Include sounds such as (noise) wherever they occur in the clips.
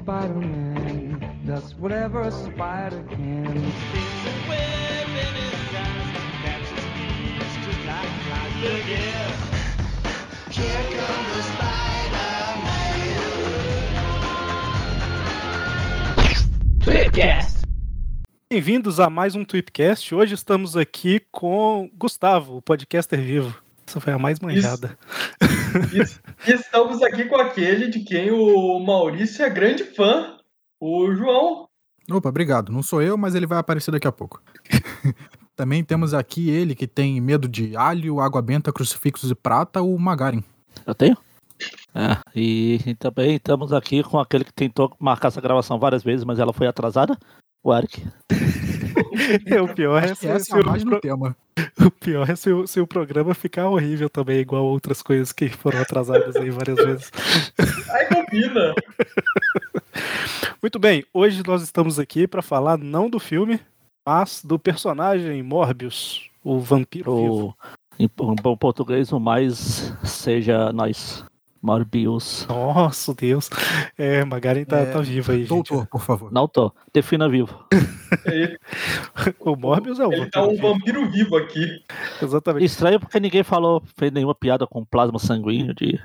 Spider-Man does whatever a spider can. Bem-vindos a mais um Tweepcast. Hoje estamos aqui com Gustavo, o podcaster vivo. Essa foi a mais manjada. Isso. E estamos aqui com aquele de quem o Maurício é grande fã, o João. Opa, obrigado. Não sou eu, mas ele vai aparecer daqui a pouco. (laughs) Também temos aqui ele que tem medo de alho, água benta, crucifixos e prata, o Magarin. Eu tenho? É, e, e também estamos aqui com aquele que tentou marcar essa gravação várias vezes, mas ela foi atrasada, o Eric. (laughs) É, (laughs) o pior é se, se é a o, o pior é se se o programa ficar horrível também, igual outras coisas que foram atrasadas aí várias vezes. Ai, combina. (laughs) Muito bem, hoje nós estamos aqui para falar não do filme, mas do personagem Morbius, o vampiro vivo. O, em bom bom português, o mais seja nós. Morbius. Nossa, Deus. É, Magarin tá, É, tá vivo aí, gente. Doutor, por favor. Não tô. Defina vivo. Ele, (laughs) O Morbius é o ele tá um vampiro vivo aqui. Exatamente. Estranho porque ninguém falou, fez nenhuma piada com plasma sanguíneo de.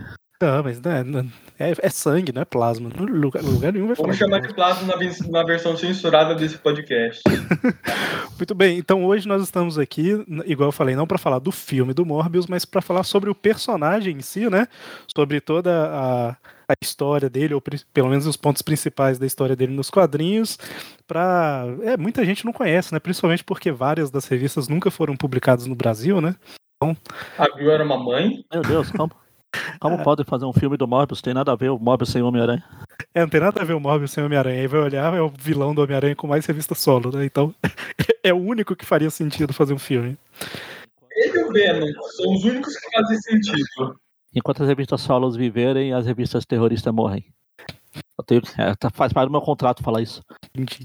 Não, mas né, não- é, é sangue, não é plasma. No lugar, lugar nenhum vai falar. Vamos chamar de plasma na, na versão censurada desse podcast. (laughs) Muito bem, então hoje nós estamos aqui, igual eu falei, não para falar do filme do Morbius, mas para falar sobre o personagem em si, né? Sobre toda a, a história dele, ou pelo menos os pontos principais da história dele nos quadrinhos. Pra, é, muita gente não conhece, né? Principalmente porque várias das revistas nunca foram publicadas no Brasil, né? A Bill era uma mãe. Meu Deus, como? Como pode fazer um filme do Morbius? Tem nada a ver o Morbius sem Homem-Aranha. É, não tem nada a ver o Morbius sem Homem-Aranha. Aí vai olhar, é o vilão do Homem-Aranha com mais revista solo, né? Então (laughs) é o único que faria sentido fazer um filme. Ele e o Venom são os únicos que fazem sentido. Enquanto as revistas solos viverem, as revistas terroristas morrem. Eu tenho, é, tá- faz parte do meu contrato falar isso.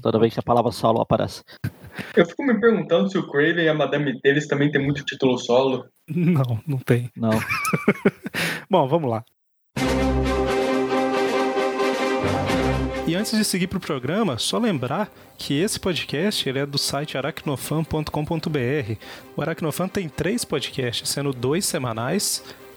Toda vez que a palavra solo aparece. Eu fico me perguntando se o Craven e a Madame Teles também tem muito título solo. Não, não tem. Não. (laughs) Bom, vamos lá. E antes de seguir para o programa, só lembrar que esse podcast ele é do site aracnofan.com.br. O Aracnofan tem três podcasts, sendo dois semanais.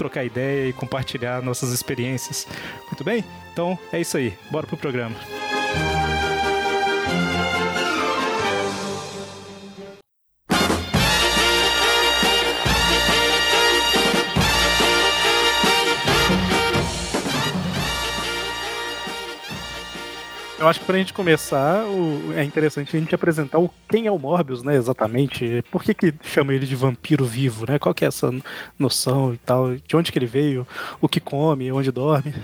trocar ideia e compartilhar nossas experiências. Muito bem? Então é isso aí. Bora pro programa. Eu acho que pra gente começar, o- é interessante a gente apresentar o quem é o Morbius, né, exatamente. Por que que chama ele de vampiro vivo, né? Qual que é essa noção e tal? De onde que ele veio? O que come? Onde dorme?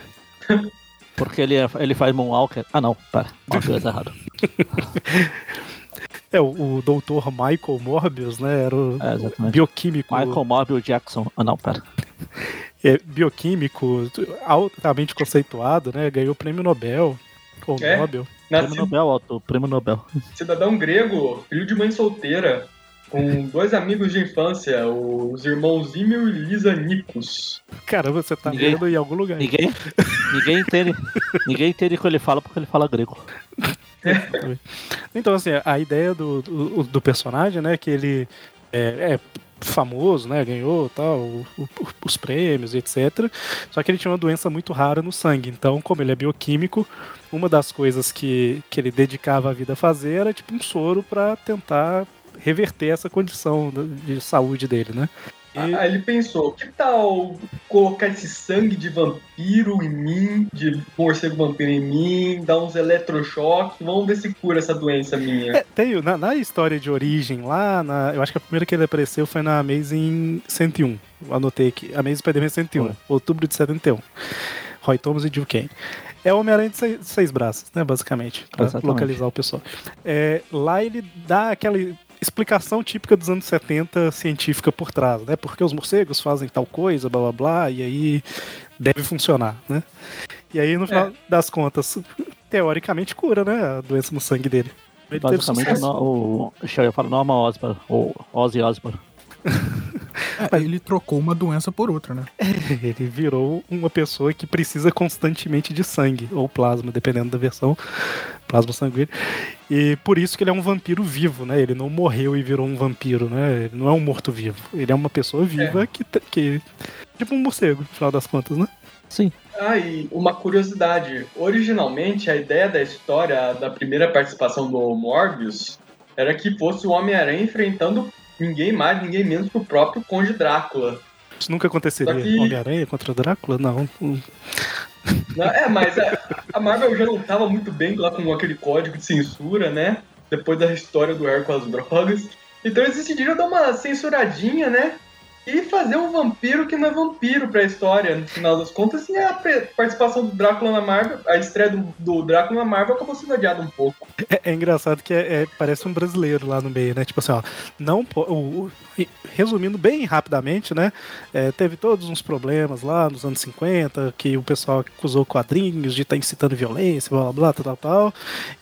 (laughs) Porque ele, é- ele faz Moonwalker. Ah, não, pera. Uma coisa errada. (laughs) É, o, o doutor Michael Morbius, né, era o É, bioquímico, Michael Morbius Jackson. Ah, não, pera. é, bioquímico altamente conceituado, né, ganhou o prêmio Nobel, ou É? Nobel. Prêmio Nobel, Otto. Prêmio Nobel. cidadão grego, filho de mãe solteira, com dois amigos de infância, os irmãos Ímio e Lisa Nikos. Cara, você tá Ninguém- vendo em algum lugar. Ninguém, ninguém entende. Ninguém entende o que ele fala porque ele fala grego. Então, assim, a ideia do, do, do personagem, né, que ele é, é famoso, né, ganhou tal, o- o- os prêmios, etc. Só que ele tinha uma doença muito rara no sangue. Então, como ele é bioquímico, uma das coisas que, que ele dedicava a vida a fazer era tipo um soro para tentar reverter essa condição de saúde dele, né? E- Aí ele pensou, que tal colocar esse sangue de vampiro em mim, de morcego vampiro em mim, dar uns eletrochoques, vamos ver se cura essa doença minha. É, tem, na, na história de origem lá, na- eu acho que a primeira que ele apareceu foi na Amazing 101. Eu Anotei aqui. Amazing Spider-Man 101, Foi. outubro de 71. Roy Thomas e Jill Kane. É o Homem-Aranha de seis, seis braços, né, basicamente, pra Exatamente. localizar o pessoal. É, lá ele dá aquela explicação típica dos anos 70 científica por trás, né? Porque os morcegos fazem tal coisa, blá blá blá, e aí deve funcionar, né? E aí, no final das contas, teoricamente cura, né, a doença no sangue dele. Ele Basicamente, no, o. Deixa eu falar Norman Osborn. Ou Ozzy Osbourne. (laughs) (laughs) É, ele trocou uma doença por outra, né? (laughs) Ele virou uma pessoa que precisa constantemente de sangue, ou plasma, dependendo da versão, plasma sanguíneo. E por isso que ele é um vampiro vivo, né? Ele não morreu e virou um vampiro, né? Ele não é um morto-vivo. Ele é uma pessoa viva que, te- que. Tipo um morcego, no final das contas, né? Sim. Ah, e uma curiosidade. Originalmente, a ideia da história, da primeira participação do Morbius, era que fosse o Homem-Aranha enfrentando ninguém mais, ninguém menos que o próprio Conde Drácula. Isso nunca aconteceria. Que- Homem-Aranha contra Drácula? Não. Não, É, mas a, a Marvel já não tava muito bem lá com aquele código de censura, né? Depois da história do Air com as drogas. Então eles decidiram dar uma censuradinha, né? E fazer um vampiro que não é vampiro pra história, no final das contas. E a pre- participação do Drácula na Marvel, a estreia do, do Drácula na Marvel acabou sendo adiada um pouco. É, é engraçado que é, é- parece um brasileiro lá no meio, né? Tipo assim, ó, não o- o- resumindo bem rapidamente, né? é, teve todos uns problemas lá nos anos 50, que o pessoal acusou quadrinhos de estar incitando violência, blá blá blá, tal, tal, tal.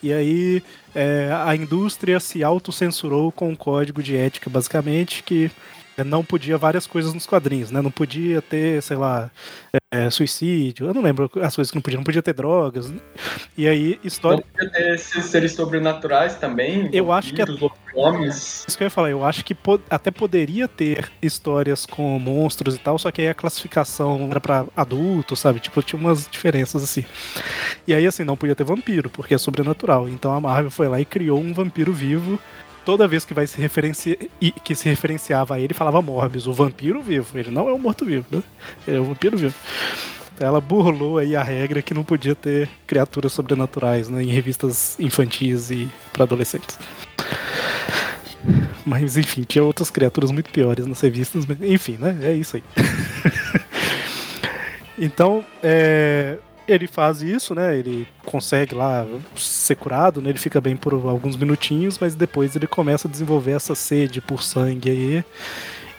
E aí é, a indústria se autocensurou com um código de ética, basicamente, que não podia várias coisas nos quadrinhos, né? Não podia ter, sei lá, é, suicídio, eu não lembro as coisas que não podia, não podia ter drogas. E aí, história. Não podia ter esses seres sobrenaturais também. Eu acho que é- Homens. Isso que eu ia falar, eu acho que po- até poderia ter histórias com monstros e tal, só que aí a classificação era pra adultos, sabe? Tipo, tinha umas diferenças assim. E aí, assim, não podia ter vampiro, porque é sobrenatural. Então a Marvel foi lá e criou um vampiro vivo. Toda vez que vai se referenciar que se referenciava a ele, falava Morbius, o vampiro vivo. Ele não é um morto-vivo, né? Ele é um vampiro vivo. Ela burlou aí a regra que não podia ter criaturas sobrenaturais né, em revistas infantis e para adolescentes. Mas enfim, tinha outras criaturas muito piores nas revistas, mas, enfim, né? É isso aí. (laughs) então, é, ele faz isso, né? Ele consegue lá ser curado, né? Ele fica bem por alguns minutinhos, mas depois ele começa a desenvolver essa sede por sangue aí.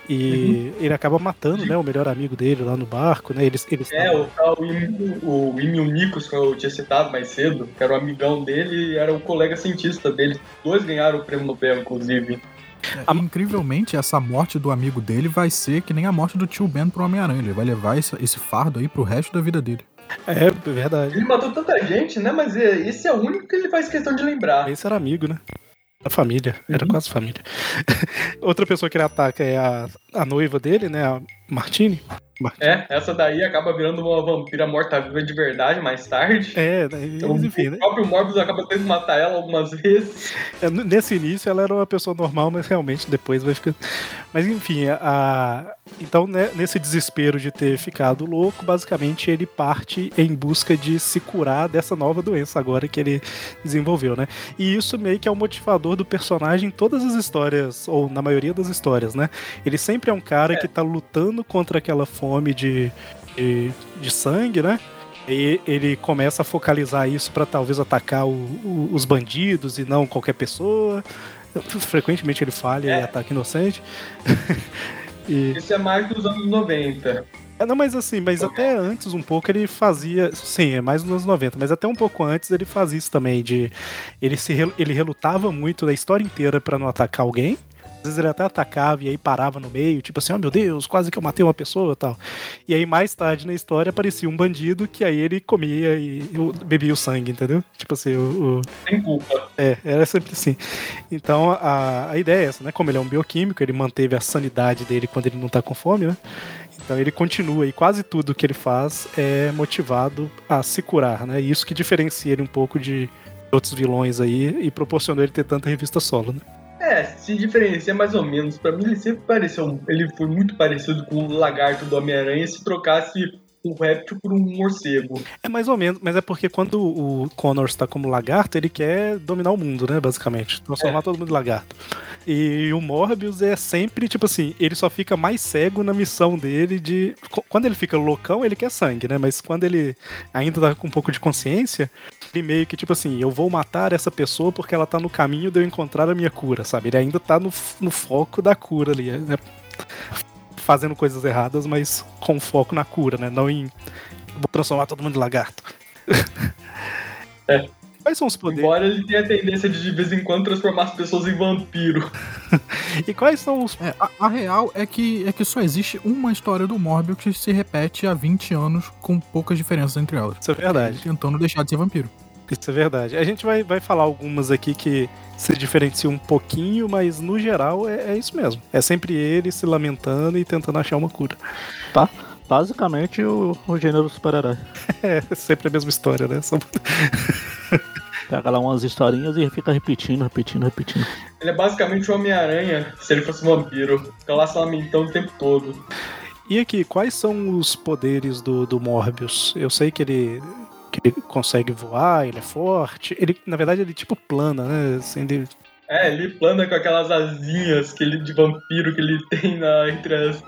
E ele acaba matando, né, o melhor amigo dele lá no barco, né? Eles, eles É, o tal o Nikos, que eu tinha citado mais cedo, que era o amigão dele e era o colega cientista dele. Dois ganharam o prêmio Nobel, inclusive. É, incrivelmente, essa morte do amigo dele vai ser que nem a morte do tio Ben pro Homem-Aranha. Ele vai levar esse, esse fardo aí pro resto da vida dele. É, é verdade. Ele matou tanta gente, né? Mas é- esse é o único que ele faz questão de lembrar. Esse era amigo, né? A família, era Uhum. quase família. (laughs) Outra pessoa que ele ataca é a, a noiva dele, né? A Martine. É, essa daí acaba virando uma vampira morta-viva de verdade mais tarde. É, daí, Então, enfim, né? O próprio Morbius acaba tendo que matar ela algumas vezes. É, Nesse início ela era uma pessoa normal, mas realmente depois vai ficando. Mas enfim, a- então né, nesse desespero de ter ficado louco, basicamente ele parte em busca de se curar dessa nova doença agora que ele desenvolveu, né? E isso meio que é o motivador do personagem em todas as histórias, ou na maioria das histórias, né? Ele sempre é um cara que tá lutando contra aquela fome de, de, de sangue, né? E ele começa a focalizar isso pra talvez atacar o- o- os bandidos e não qualquer pessoa. Frequentemente ele falha É. e ataca inocente. (laughs) e, Isso é mais dos anos 90. é, não, mas assim, mas até antes um pouco ele fazia. Sim, é mais nos anos 90, mas até um pouco antes ele fazia isso também. de Ele, se, ele relutava muito da história inteira pra não atacar alguém. Às vezes ele até atacava e aí parava no meio, tipo assim, oh meu Deus, quase que eu matei uma pessoa e tal. E aí mais tarde na história aparecia um bandido que aí ele comia e bebia o sangue, entendeu? Tipo assim, o- o, Sem culpa. é, era sempre assim. Então a, a ideia é essa, né? Como ele é um bioquímico, ele manteve a sanidade dele quando ele não tá com fome, né? Então ele continua e quase tudo que ele faz é motivado a se curar, né? E isso que diferencia ele um pouco de outros vilões aí e proporcionou ele ter tanta revista solo, né? É, se diferencia mais ou menos. Pra mim, ele sempre pareceu. Ele foi muito parecido com o lagarto do Homem-Aranha se trocasse um réptil por um morcego. É mais ou menos, mas é porque quando o Connor está como lagarto, ele quer dominar o mundo, né? Basicamente. Transformar É. todo mundo em lagarto. E o Morbius é sempre, tipo assim, ele só fica mais cego na missão dele de. qu- Quando ele fica loucão, ele quer sangue, né? Mas quando ele ainda tá com um pouco de consciência, ele meio que, tipo assim, eu vou matar essa pessoa porque ela tá no caminho de eu encontrar a minha cura, sabe? Ele ainda tá no, no foco da cura ali. né? Fazendo coisas erradas, mas com foco na cura, né? Não em. Vou transformar todo mundo em lagarto. (laughs) É. Quais são os poderes? Embora ele tenha a tendência de de vez em quando transformar as pessoas em vampiro. (laughs) E quais são os. É, a, a real é que, é que só existe uma história do Morbius que se repete há 20 anos com poucas diferenças entre elas. Isso é verdade. Tentando deixar de ser vampiro. Isso é verdade. A gente vai, vai falar algumas aqui que se diferenciam um pouquinho, mas no geral é, é isso mesmo. É sempre ele se lamentando e tentando achar uma cura. Basicamente o, o gênero super-herói. (laughs) É sempre a mesma história, né? São- (laughs) Pega lá umas historinhas e fica repetindo, repetindo, repetindo. Ele é basicamente o Homem-Aranha se ele fosse um vampiro. Fica lá se lamentando o tempo todo. E aqui, quais são os poderes do, do Morbius? Eu sei que ele, que ele consegue voar, ele é forte. Ele, na verdade, ele tipo plana, né? Assim, ele- É, ele plana com aquelas asinhas que ele, de vampiro que ele (laughs) tem na, entre as.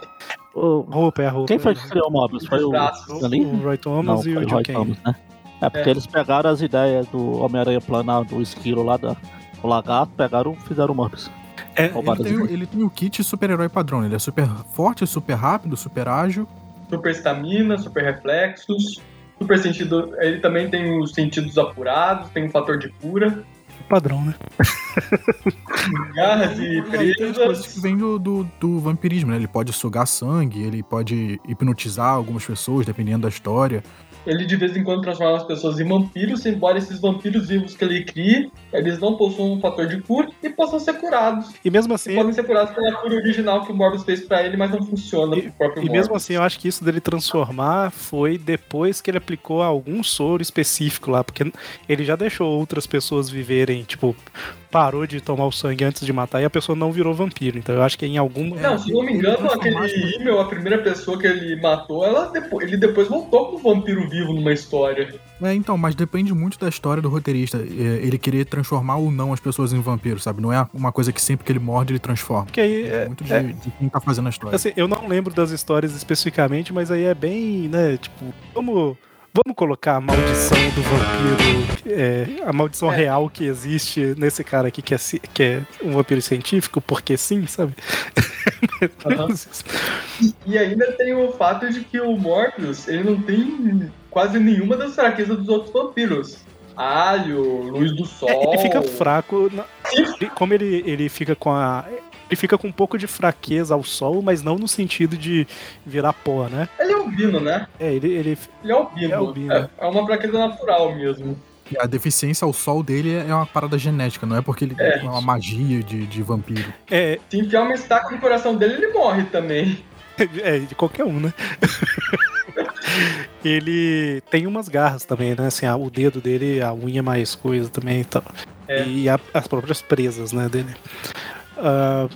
O- roupa é a roupa. Quem foi né? que criou o Mobius? Foi o. O, Roy Thomas Não, e o Roy Kane. Thomas, né? É porque É. eles pegaram as ideias do Homem-Aranha planar, do esquilo lá, da, do lagarto, pegaram e fizeram o Mobius. É, Ele tem, ele tem o kit super-herói padrão. Ele é super forte, super rápido, super ágil. Super estamina, super reflexos, super sentido. Ele também tem os sentidos apurados, tem um fator de cura, padrão, né? (laughs) garras e aí tem as coisas que presas. vêm do, do, do vampirismo, né? Ele pode sugar sangue, ele pode hipnotizar algumas pessoas, dependendo da história. Ele de vez em quando transforma as pessoas em vampiros, embora esses vampiros vivos que ele crie, eles não possuam um fator de cura e possam ser curados. E mesmo assim, E podem ser curados pela cura original que o Morbius fez pra ele, mas não funciona E- pro próprio E Morbius. mesmo assim, eu acho que isso dele transformar foi depois que ele aplicou algum soro específico lá, porque ele já deixou outras pessoas viverem, tipo, parou de tomar o sangue antes de matar e a pessoa não virou vampiro. Então eu acho que em algum. É, Não, se não me engano, aquele Himmel, a primeira pessoa que ele matou, ela depois, ele depois voltou como vampiro vivo numa história. É, então, mas depende muito da história do roteirista. é, Ele querer transformar ou não as pessoas em vampiros, sabe? Não é uma coisa que sempre que ele morde, ele transforma. Porque aí. É É, muito de, é- de quem tá fazendo a história. assim, eu não lembro das histórias especificamente, mas aí é bem, né, tipo, vamos. Vamos colocar a maldição do vampiro, é, a maldição É. real que existe nesse cara aqui que é, que é um vampiro científico, porque sim, sabe? (laughs) Aham. E ainda tem o fato de que o Morbius, ele não tem quase nenhuma das fraquezas dos outros vampiros. Alho, luz do sol. É, ele fica fraco. na- Como ele, ele fica com a. Ele fica com um pouco de fraqueza ao sol, mas não no sentido de virar pó, né? Ele é albino, né? É, ele, ele Ele é albino. É albino. É, é uma fraqueza natural mesmo. E a deficiência ao sol dele é uma parada genética, não é porque ele É. é uma magia de, de vampiro. é, Se enfiar uma estaca no coração dele, ele morre também. (laughs) É, de qualquer um, né? (laughs) ele tem umas garras também, né? Assim, o dedo dele, a unha mais coisa também e tal. É. E a- as próprias presas, né, dele. Ah,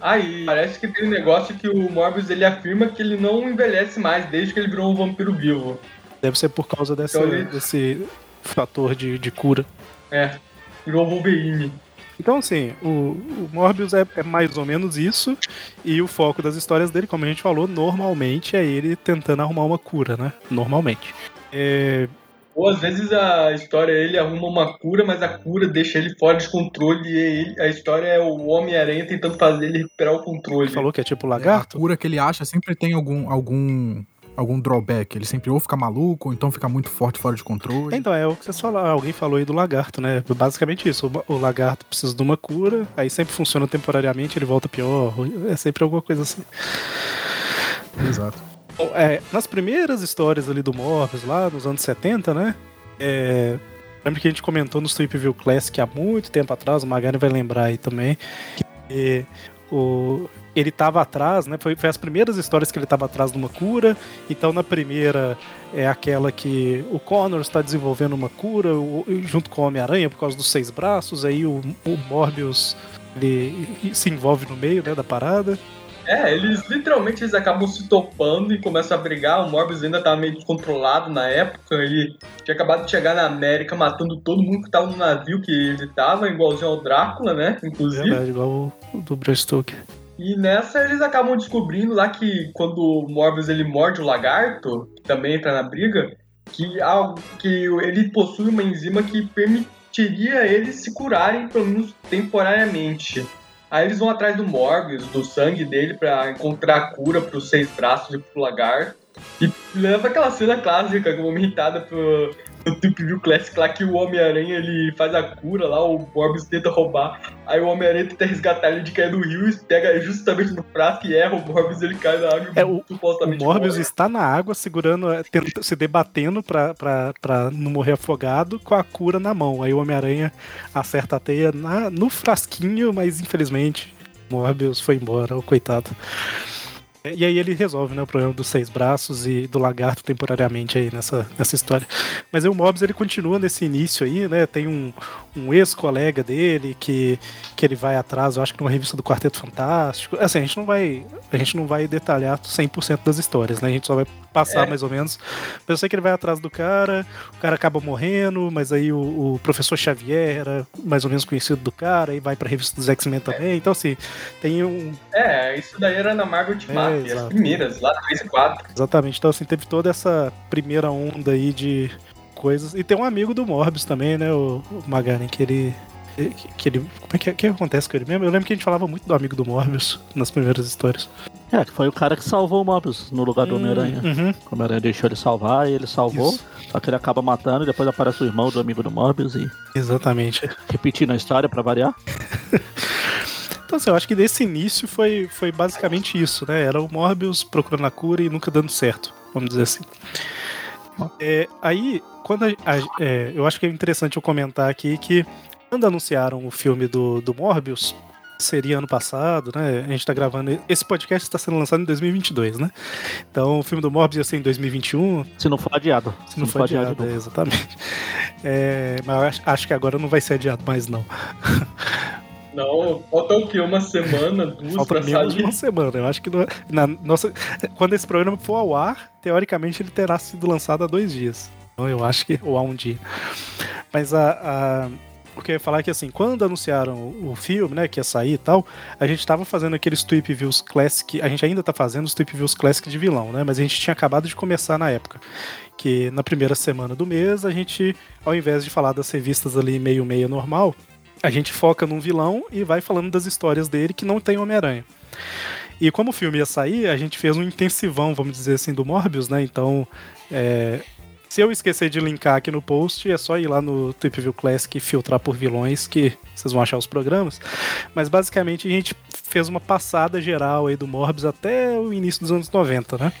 Aí, parece que tem um negócio que o Morbius ele afirma que ele não envelhece mais desde que ele virou um vampiro vivo. deve ser por causa dessa, Então ele- desse fator de, de cura. É, virou Wolverine. Então, assim, o, o Morbius é, é mais ou menos isso, e o foco das histórias dele, como a gente falou, normalmente é ele tentando arrumar uma cura, né? Normalmente. É, Ou às vezes a história ele arruma uma cura, mas a cura deixa ele fora de controle e ele- a história é o Homem-Aranha tentando fazer ele recuperar o controle. ele falou que é tipo A lagarto. cura que ele acha sempre tem algum, algum, algum drawback. Ele sempre ou fica maluco, ou então fica muito forte fora de controle. Então, é o que vocês falaram, alguém falou aí do lagarto, né? Basicamente isso, o, o lagarto precisa de uma cura, aí sempre funciona temporariamente, ele volta pior, é sempre alguma coisa assim. Exato. É, nas primeiras histórias ali do Morbius, lá nos anos 70, né? É, que a gente comentou no Street View Classic há muito tempo atrás, o Magari vai lembrar aí também, que o, ele estava atrás, né? Foi, foi as primeiras histórias que ele estava atrás de uma cura. Então na primeira é aquela que o Connor está desenvolvendo uma cura o- junto com o Homem-Aranha por causa dos seis braços, aí o, o Morbius ele se envolve no meio né, da parada. É, eles literalmente eles acabam se topando e começam a brigar. O Morbius ainda tava meio descontrolado na época. Ele tinha acabado de chegar na América matando todo mundo que tava no navio que ele tava, igualzinho ao Drácula, né? Inclusive. Verdade, igual o, o do Bram Stoker. E nessa eles acabam descobrindo lá que quando o Morbius ele morde o lagarto, que também entra na briga, que, algo, que ele possui uma enzima que permitiria eles se curarem, pelo menos temporariamente. Aí eles vão atrás do Morbius, do sangue dele, pra encontrar a cura pros seis braços e pro lagarto. E leva aquela cena clássica, comentada pro, no Tip View Classic lá, que o Homem-Aranha ele faz a cura lá, o Morbius tenta roubar. Aí o Homem-Aranha tenta resgatar ele de cair do rio e pega justamente no prato e erra o Morbius, ele cai na água e É, o- O supostamente Morbius morre. está na água, segurando, é, tenta- se debatendo pra, pra, pra não morrer afogado, com a cura na mão. Aí o Homem-Aranha acerta a teia na- no frasquinho, mas infelizmente o Morbius foi embora, o coitado. E aí ele resolve né, o problema dos seis braços e do lagarto temporariamente aí nessa, nessa história. Mas aí o Morbius ele continua nesse início aí, né? Tem um, um ex-colega dele que, que ele vai atrás, eu acho que numa revista do Quarteto Fantástico. Assim, a gente não vai, a gente não vai detalhar 100% das histórias, né? A gente só vai passar É. mais ou menos. Mas eu sei que ele vai atrás do cara, o cara acaba morrendo, mas aí o, o professor Xavier era mais ou menos conhecido do cara, e vai pra revista dos X-Men também. Então, assim, tem um, É, isso daí era na Ultimate, É, as primeiras, lá na 3 e 4. Exatamente. Então, assim, teve toda essa primeira onda aí de coisas. E tem um amigo do Morbius também, né, o, o Magaren, que ele. Que, que ele. Como é que, que acontece com ele mesmo? Eu lembro que a gente falava muito do amigo do Morbius (laughs) nas primeiras histórias. É, que foi o cara que salvou o Mobius no lugar do Homem-Aranha. Uhum. O Homem-Aranha deixou ele salvar e ele salvou. Isso. Só que ele acaba matando e depois aparece o irmão do amigo do Mobius e Exatamente. repetindo a história pra variar. (laughs) Então, assim, eu acho que desse início foi, foi basicamente isso, né? Era o Morbius procurando a cura e nunca dando certo, vamos dizer assim. É, aí, quando a- a- é, eu acho que é interessante eu comentar aqui que quando anunciaram o filme do, do Morbius, seria ano passado, né? A gente tá gravando. Esse podcast está sendo lançado em 2022, né? Então o filme do Morbius ia ser em 2021, Se não for adiado. se não for adiado, de é, exatamente. É, mas eu acho, acho que agora não vai ser adiado mais, não. Não, falta o quê? Uma semana, (laughs) duas Falta pra menos de sair. uma semana. Eu acho que no- na nossa, quando esse programa for ao ar, teoricamente ele terá sido lançado há dois dias. Então eu acho que. Ou há um dia. Mas a. a- o que eu ia falar que assim, quando anunciaram o filme, né, que ia sair e tal, a gente tava fazendo aqueles Tweep Views Classic, a gente ainda tá fazendo os Tweep Views Classic de vilão, né, mas a gente tinha acabado de começar na época. Que na primeira semana do mês, a gente, ao invés de falar das revistas ali meio-meio normal, a gente foca num vilão e vai falando das histórias dele que não tem Homem-Aranha. E como o filme ia sair, a gente fez um intensivão, vamos dizer assim, do Morbius, né? Então, é, se eu esquecer de linkar aqui no post, é só ir lá no Trip View Classic e filtrar por vilões que vocês vão achar os programas. Mas basicamente a gente fez uma passada geral aí do Morbius até o início dos anos 90, né?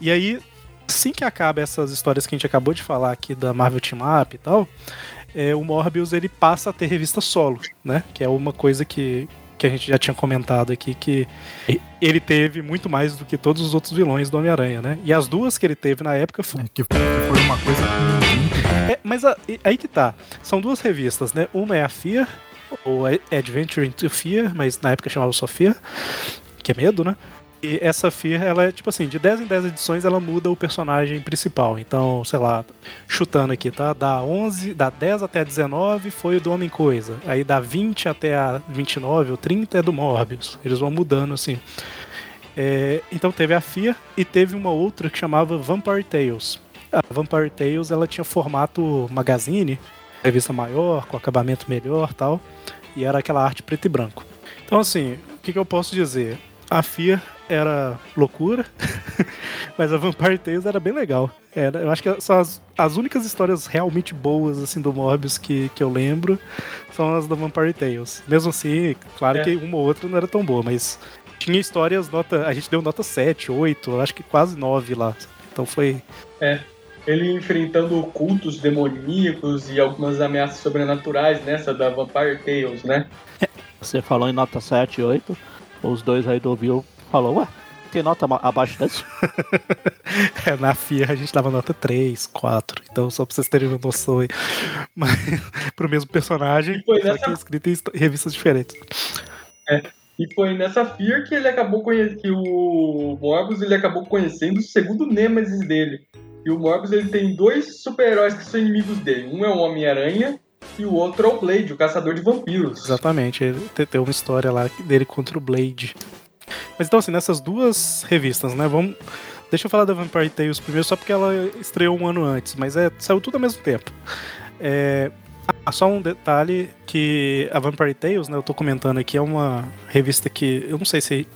E aí, assim que acaba essas histórias que a gente acabou de falar aqui da Marvel Team Up e tal, é, o Morbius ele passa a ter revista solo, né? Que é uma coisa que que a gente já tinha comentado aqui, que ele teve muito mais do que todos os outros vilões do Homem-Aranha, né? E as duas que ele teve na época É, que, foi uma coisa que. É, mas a- aí que tá. São duas revistas, né? Uma é a Fear, ou Adventure into Fear, mas na época chamava só Fear, que é medo, né? E essa Fear, ela é tipo assim, de 10 em 10 edições ela muda o personagem principal. Então, sei lá, chutando aqui, tá? Da 11, da 10 até a 19 foi o do Homem Coisa. Aí da 20 até a 29 ou 30 é do Morbius. Eles vão mudando assim. É, então teve a Fear e teve uma outra que chamava Vampire Tales. A Vampire Tales ela tinha formato magazine, revista maior, com acabamento melhor tal, e era aquela arte preto e branco. Então assim, o que, que eu posso dizer? A Fear era loucura, (laughs) mas a Vampire Tales era bem legal. Era, eu acho que são as, as únicas histórias realmente boas assim do Morbius que, que eu lembro são as da Vampire Tales. Mesmo assim, claro É. que uma ou outra não era tão boa, mas tinha histórias nota, a gente deu nota 7, 8, eu acho que quase 9 lá. Então foi Ele enfrentando cultos demoníacos e algumas ameaças sobrenaturais nessa da Vampire Tales, né? Você falou em nota 7 e 8. Os dois aí do Viu falou, ué, tem nota abaixo desse? (laughs) É, na FIA a gente dava nota 3, 4. Então, só pra vocês terem uma noção aí. (laughs) Mas, pro mesmo personagem, foi só nessa- que escrito em revistas diferentes. E foi nessa Fear que ele acabou conhe... que o Morbius ele acabou conhecendo o segundo Nemesis dele. E o Morbius ele tem dois super-heróis que são inimigos dele. Um é o Homem-Aranha e o outro é o Blade, o caçador de vampiros. Exatamente, ele te- tem uma história lá dele contra o Blade. Mas então, assim, nessas duas revistas, né? Vamos. Deixa eu falar da Vampire Tales primeiro, só porque ela estreou um ano antes, mas é, saiu tudo ao mesmo tempo. É, ah, só um detalhe que a Vampire Tales, né, eu tô comentando aqui, é uma revista que eu não sei se,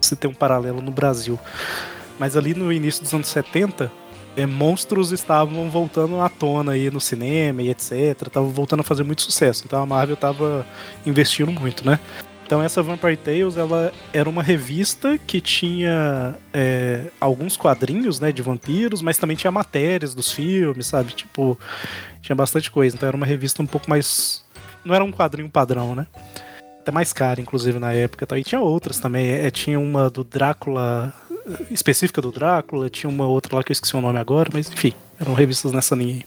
se tem um paralelo no Brasil, mas ali no início dos anos 70, é, monstros estavam voltando à tona aí no cinema e etc, estavam voltando a fazer muito sucesso, então a Marvel tava investindo muito, né? Então essa Vampire Tales, ela era uma revista que tinha é, alguns quadrinhos, né, de vampiros, mas também tinha matérias dos filmes, sabe? Tipo, tinha bastante coisa. Então era uma revista um pouco mais... Não era um quadrinho padrão, né? Até mais cara, inclusive, na época. Tá? E tinha outras também. É, tinha uma do Drácula, específica do Drácula, tinha uma outra lá que eu esqueci o nome agora, mas enfim, eram revistas nessa linha aí.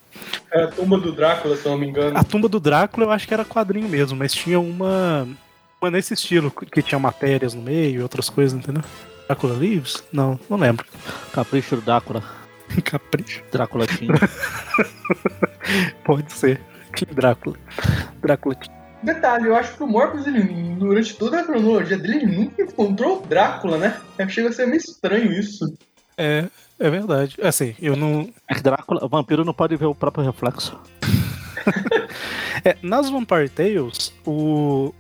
É a tumba do Drácula, se não me engano. A tumba do Drácula eu acho que era quadrinho mesmo, mas tinha uma, uma nesse estilo, que tinha matérias no meio e outras coisas, entendeu? Drácula Lives? Não, não lembro. Capricho do Drácula. (laughs) Capricho. Drácula tinha. (laughs) Pode ser. Tinha Drácula. Drácula tinha. Detalhe, eu acho que o Morbius, ele, durante toda a cronologia dele, ele nunca encontrou o Drácula, né? Chega a ser meio estranho isso. É, é verdade. Assim, eu não. É que Drácula, o vampiro não pode ver o próprio reflexo. (laughs) É, nas Vampire Tales, o.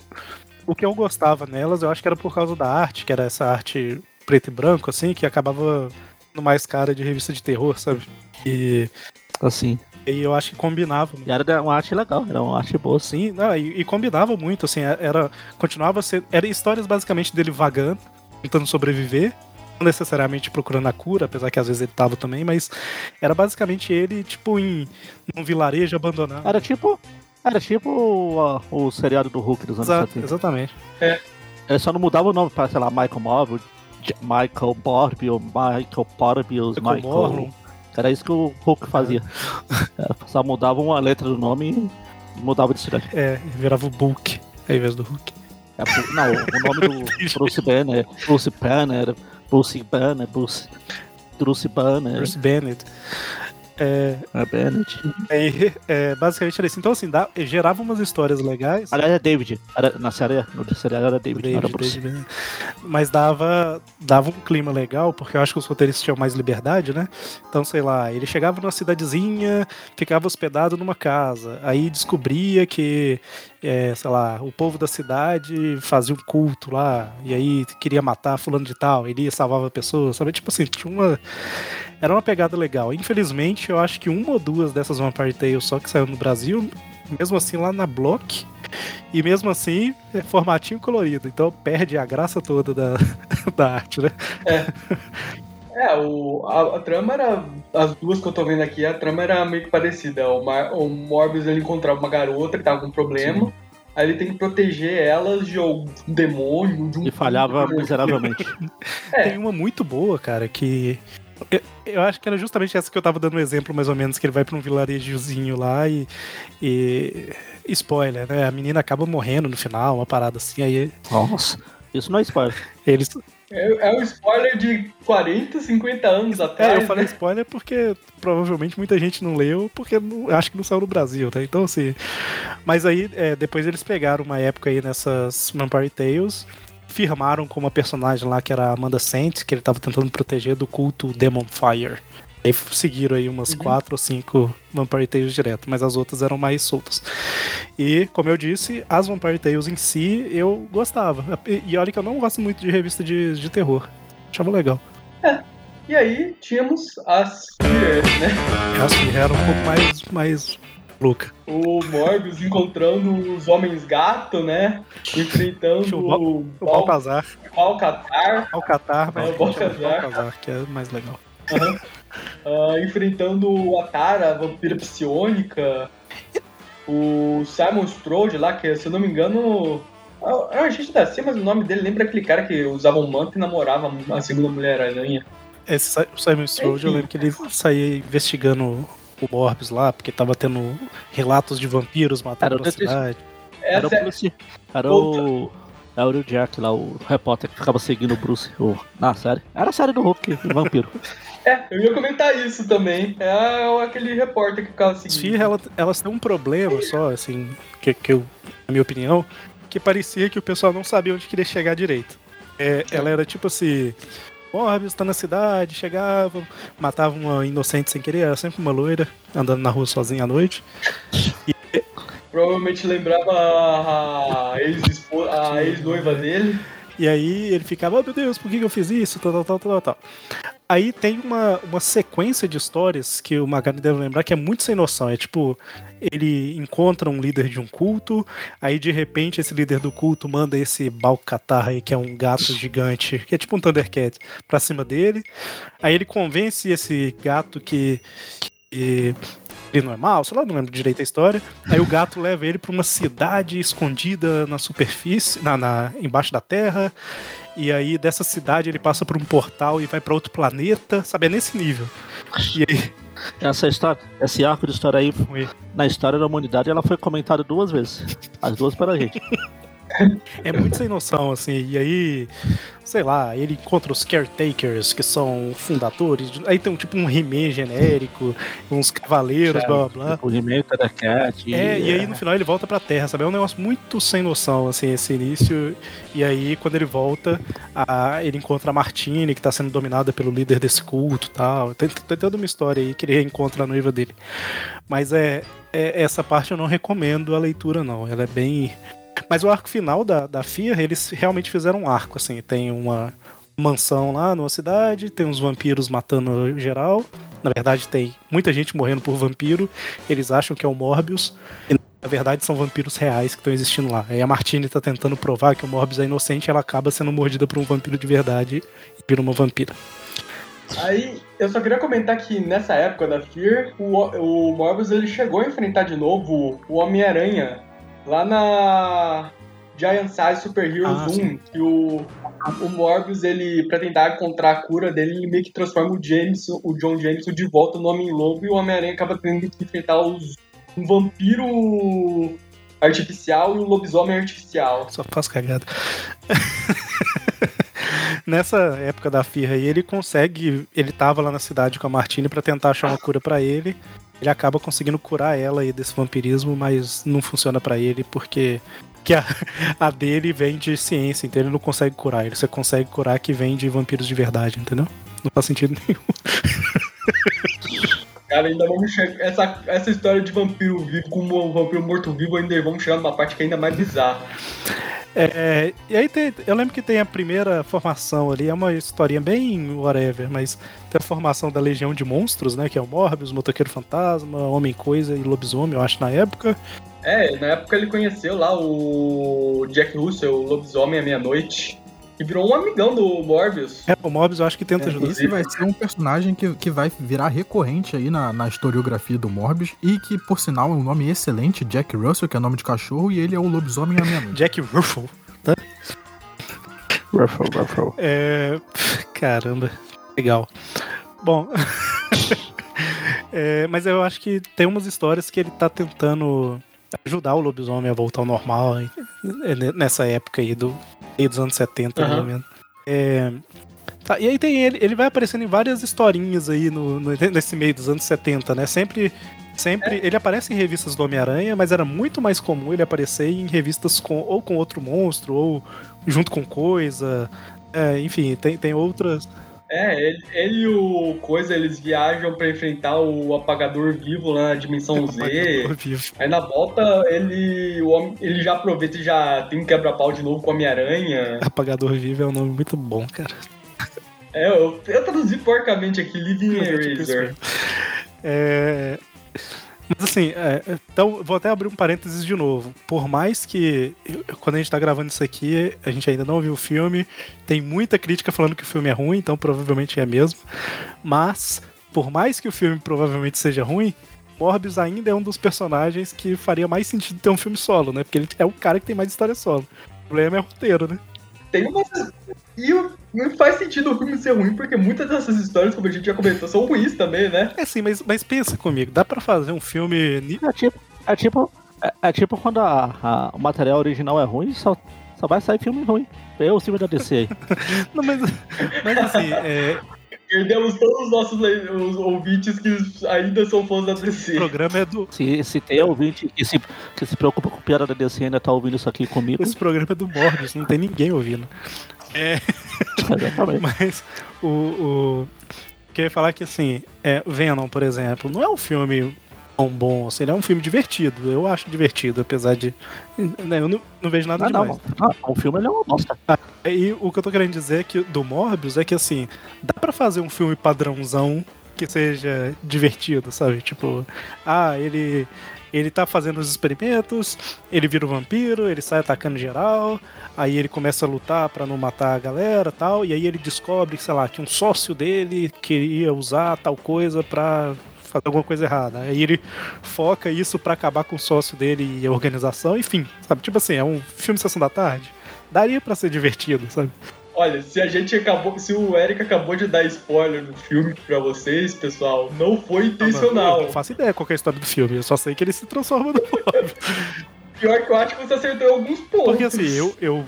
O que eu gostava nelas, eu acho que era por causa da arte, que era essa arte preto e branco, assim, que acabava no mais cara de revista de terror, sabe? E, Assim. e eu acho que combinava E era uma arte legal, era uma arte boa. Sim. Sim, não, e, e combinava muito, assim, era. Continuava ser. Era histórias basicamente dele vagando, tentando sobreviver. Não necessariamente procurando a cura, apesar que às vezes ele tava também, mas era basicamente ele, tipo, em num vilarejo abandonado. Era tipo. Era tipo o, o seriado do Hulk dos anos Exato, 70. exatamente. Ele só não mudava o nome pra, sei lá, Michael Marvel, Michael Borbius, Michael Porbius, Michael Michael. Era isso que o Hulk fazia. É, só mudava uma letra do nome e mudava de cidade. É, virava o Bulk ao invés do Hulk. É, não, o nome do (laughs) Bruce Banner, Bruce Banner, Bruce Banner, Bruce, Bruce Banner, Bruce Bennett. É, é Bennett. aí, é, basicamente era isso. Então, assim, dá- gerava umas histórias legais. Aliás, é David. Era, na série, no seriado era David, não era David, Bruce. David, mas dava, dava um clima legal, porque eu acho que os roteiristas tinham mais liberdade, né? Então, sei lá, ele chegava numa cidadezinha, ficava hospedado numa casa, aí descobria que, é, sei lá, o povo da cidade fazia um culto lá, e aí queria matar fulano de tal, ele ia salvava a pessoa, sabe? Tipo assim, tinha uma. Era uma pegada legal. Infelizmente, eu acho que uma ou duas dessas Vampire Tales só que saiu no Brasil, mesmo assim lá na Block. E mesmo assim, é formatinho colorido. Então perde a graça toda da, (laughs) da arte, né? É, o, a, a trama era. As duas que eu tô vendo aqui, a trama era meio que parecida. O, Mar, o Morbius ele encontrava uma garota que tava com um problema. Aí ele tem que proteger elas de algum demônio, de um. E falhava culto. miseravelmente. (laughs) É. Tem uma muito boa, cara, que. Eu, eu acho que era justamente essa que eu tava dando um exemplo, mais ou menos, que ele vai pra um vilarejozinho lá e. e spoiler, né? A menina acaba morrendo no final, uma parada assim, aí Nossa. Isso não é spoiler. eles. É, é um spoiler de 40, 50 anos atrás. É, eu falei né? spoiler porque provavelmente muita gente não leu, porque não- acho que não saiu no Brasil, tá? Então, assim. Mas aí, é, depois eles pegaram uma época aí nessas Vampire Tales, firmaram com uma personagem lá que era a Amanda Saints, que ele tava tentando proteger do culto Demon Fire. Aí seguiram aí umas Uhum. quatro ou cinco Vampire Tales direto, mas as outras eram mais soltas. E, como eu disse, as Vampire Tales em si eu gostava. E, olha que eu não gosto muito de revista de, de terror. Achava legal. E aí tínhamos as Fear, né? Assim, era um pouco mais, mais louca. O Morbius encontrando os homens gato, né? Enfrentando (laughs) O Bal- o O Balcazar. Balcatar, Alcatar, mas É, o Balcazar. Balcazar, que é mais legal. ah, enfrentando o Atara, a vampira psionica. O Simon Strode lá, que se eu não me engano. É um agente da CIA, mas o nome dele lembra aquele cara que usava um manto e namorava a segunda Mulher-Aranha. Esse Si- o Simon Strode, eu lembro que ele saía investigando o Morbius lá, porque tava tendo relatos de vampiros matando a cidade. Era o é, Bruce. Era o. Era o Jack lá, o repórter que ficava seguindo o Bruce. O... Na série. Era a série do Hulk, o vampiro. (laughs) é, eu ia comentar isso também. É aquele repórter que ficava seguindo. Fear, ela- elas têm um problema só, assim, que, que eu, na minha opinião, que parecia que o pessoal não sabia onde queria chegar direito. É, ela era tipo assim. Morbius tá na cidade, chegavam, matavam uma inocente sem querer, era sempre uma loira, andando na rua sozinha à noite. Provavelmente lembrava a ex-noiva dele. E aí ele ficava, oh meu Deus, por que eu fiz isso? Tal, tal, tal, tal, tal. Aí tem uma, uma sequência de histórias que o Magari deve lembrar que é muito sem noção. É tipo, ele encontra um líder de um culto, aí de repente esse líder do culto manda esse Balcatar aí, que é um gato gigante, que é tipo um Thundercat, pra cima dele. Aí ele convence esse gato que, que ele não é mal, sei lá, não lembro direito a história. Aí o gato leva ele pra uma cidade escondida na superfície, na, na- embaixo da terra. E aí dessa cidade ele passa por um portal e vai pra outro planeta, sabe? É nesse nível. E aí, Essa história, esse arco de história aí, Foi. na história da humanidade, ela foi comentada duas vezes. As duas pela gente. (laughs) (laughs) é muito sem noção, assim. E aí, sei lá, ele encontra os caretakers, que são fundadores. de- Aí tem um tipo um He-Man genérico, uns cavaleiros, blá blá blá. O remake da Cat. É, e aí no final ele volta pra Terra, sabe? É um negócio muito sem noção, assim, esse início. E aí, quando ele volta, a- ele encontra a Martine, que tá sendo dominada pelo líder desse culto e tal. Tem, tem toda uma história aí que ele reencontra a noiva dele. Mas é, é- essa parte eu não recomendo a leitura, não. Ela é bem. Mas o arco final da, da Fear, eles realmente fizeram um arco, assim. Tem uma mansão lá numa cidade, tem uns vampiros matando geral. Na verdade, tem muita gente morrendo por vampiro. Eles acham que é o Morbius. E, na verdade, são vampiros reais que estão existindo lá. Aí a Martine tá tentando provar que o Morbius é inocente ela acaba sendo mordida por um vampiro de verdade e vira uma vampira. Aí, eu só queria comentar que nessa época da Fear, o, o Morbius ele chegou a enfrentar de novo o Homem-Aranha lá na Giant Size Super Heroes Ah, 1, sim. que o, o Morbius, ele, pra tentar encontrar a cura dele, ele meio que transforma o Jameson, o John Jameson de volta no Homem-Lobo e o Homem-Aranha acaba tendo que enfrentar os, um vampiro artificial e um lobisomem artificial. Só faz cagada. (laughs) Nessa época da Firra aí, ele consegue. Ele tava lá na cidade com a Martine pra tentar achar uma cura pra ele. Ele acaba conseguindo curar ela aí desse vampirismo, mas não funciona pra ele porque que a, (laughs) a dele vem de ciência, então ele não consegue curar. Ele só consegue curar que vem de vampiros de verdade, entendeu? Não faz sentido nenhum. (laughs) Cara, ainda vamos chegar. Essa, essa história de vampiro vivo com um vampiro morto-vivo, ainda vamos chegar numa parte que é ainda mais bizarra. É, e aí tem, eu lembro que tem a primeira formação ali, é uma historinha bem whatever, mas tem a formação da Legião de Monstros, né? Que é o Morbius, Motoqueiro Fantasma, Homem-Coisa e Lobisomem, eu acho, na época. É, na época ele conheceu lá o Jack Russell, o lobisomem à meia-noite. Que virou um amigão do Morbius. É, o Morbius eu acho que tenta É, ajudar. esse vai ser um personagem que, que vai virar recorrente aí na, na historiografia do Morbius e que, por sinal, é um nome excelente, Jack Russell, que é nome de cachorro, e ele é o lobisomem à meia-noite. (laughs) Jack Ruffalo. Ruffle, ruffle. É. Caramba. Legal. Bom. (laughs) É, mas eu acho que tem umas histórias que ele tá tentando ajudar o lobisomem a voltar ao normal hein, nessa época aí do meio dos anos 70, Aham. pelo menos. É, tá, e aí tem ele, ele vai aparecendo em várias historinhas aí no, no- nesse meio dos anos 70, né? Sempre. Sempre. Ele aparece em revistas do Homem-Aranha, mas era muito mais comum ele aparecer em revistas com ou com outro monstro, ou junto com coisa. É, enfim, tem, tem outras. É, ele, ele e o Coisa, eles viajam pra enfrentar o apagador vivo lá na dimensão (laughs) Z. Aí na volta ele, o homem, ele já aproveita e já tem um quebra-pau de novo com o Homem-Aranha. Apagador vivo é um nome muito bom, cara. É, eu, eu traduzi porcamente aqui, Living é tipo Eraser. É, Mas assim, é, então vou até abrir um parênteses de novo. Por mais que quando a gente tá gravando isso aqui, a gente ainda não viu o filme, tem muita crítica falando que o filme é ruim, então provavelmente é mesmo. Mas, por mais que o filme provavelmente seja ruim, Morbius ainda é um dos personagens que faria mais sentido ter um filme solo, né? Porque ele é o cara que tem mais história solo. O problema é o roteiro, né? Tem umas. E não faz sentido o filme ser ruim, porque muitas dessas histórias, como a gente já comentou, são ruins também, né? É assim, mas, mas pensa comigo, dá pra fazer um filme É tipo, é tipo, é, é tipo quando a- a- o material original é ruim, só, só vai sair filme ruim. Eu, o filme da DC aí. (laughs) Não, mas, mas assim, é, Perdemos todos os nossos os ouvintes que ainda são fãs da o DC. programa é do. Se, se tem ouvinte que se, que se preocupa com piada da DC e ainda tá ouvindo isso aqui comigo, Esse programa é do Morbius, não tem ninguém ouvindo. exatamente. (laughs) Mas o. o queria falar é que assim, é, Venom, por exemplo, não é um filme tão bom, assim, ele é um filme divertido. Eu acho divertido, apesar de. né, eu não, não vejo nada Ah, demais. não. Ah, o filme ele é uma bosta. E o que eu tô querendo dizer é que do Morbius é que assim, dá pra fazer um filme padrãozão que seja divertido, sabe? Tipo, ah, ele ele tá fazendo os experimentos, ele vira um vampiro, ele sai atacando geral, aí ele começa a lutar pra não matar a galera, tal, e aí ele descobre, sei lá, que um sócio dele queria usar tal coisa pra fazer alguma coisa errada. Aí ele foca isso pra acabar com o sócio dele e a organização, enfim, sabe? Tipo assim, é um filme Sessão da Tarde. Daria pra ser divertido, sabe? Olha, se a gente acabou. Se o Eric acabou de dar spoiler do filme pra vocês, pessoal, não foi Eu intencional. não faço ideia qual que é a história do filme, eu só sei que ele se transforma no. (laughs) Pior que eu acho que você acertou alguns pontos. Porque assim, eu, eu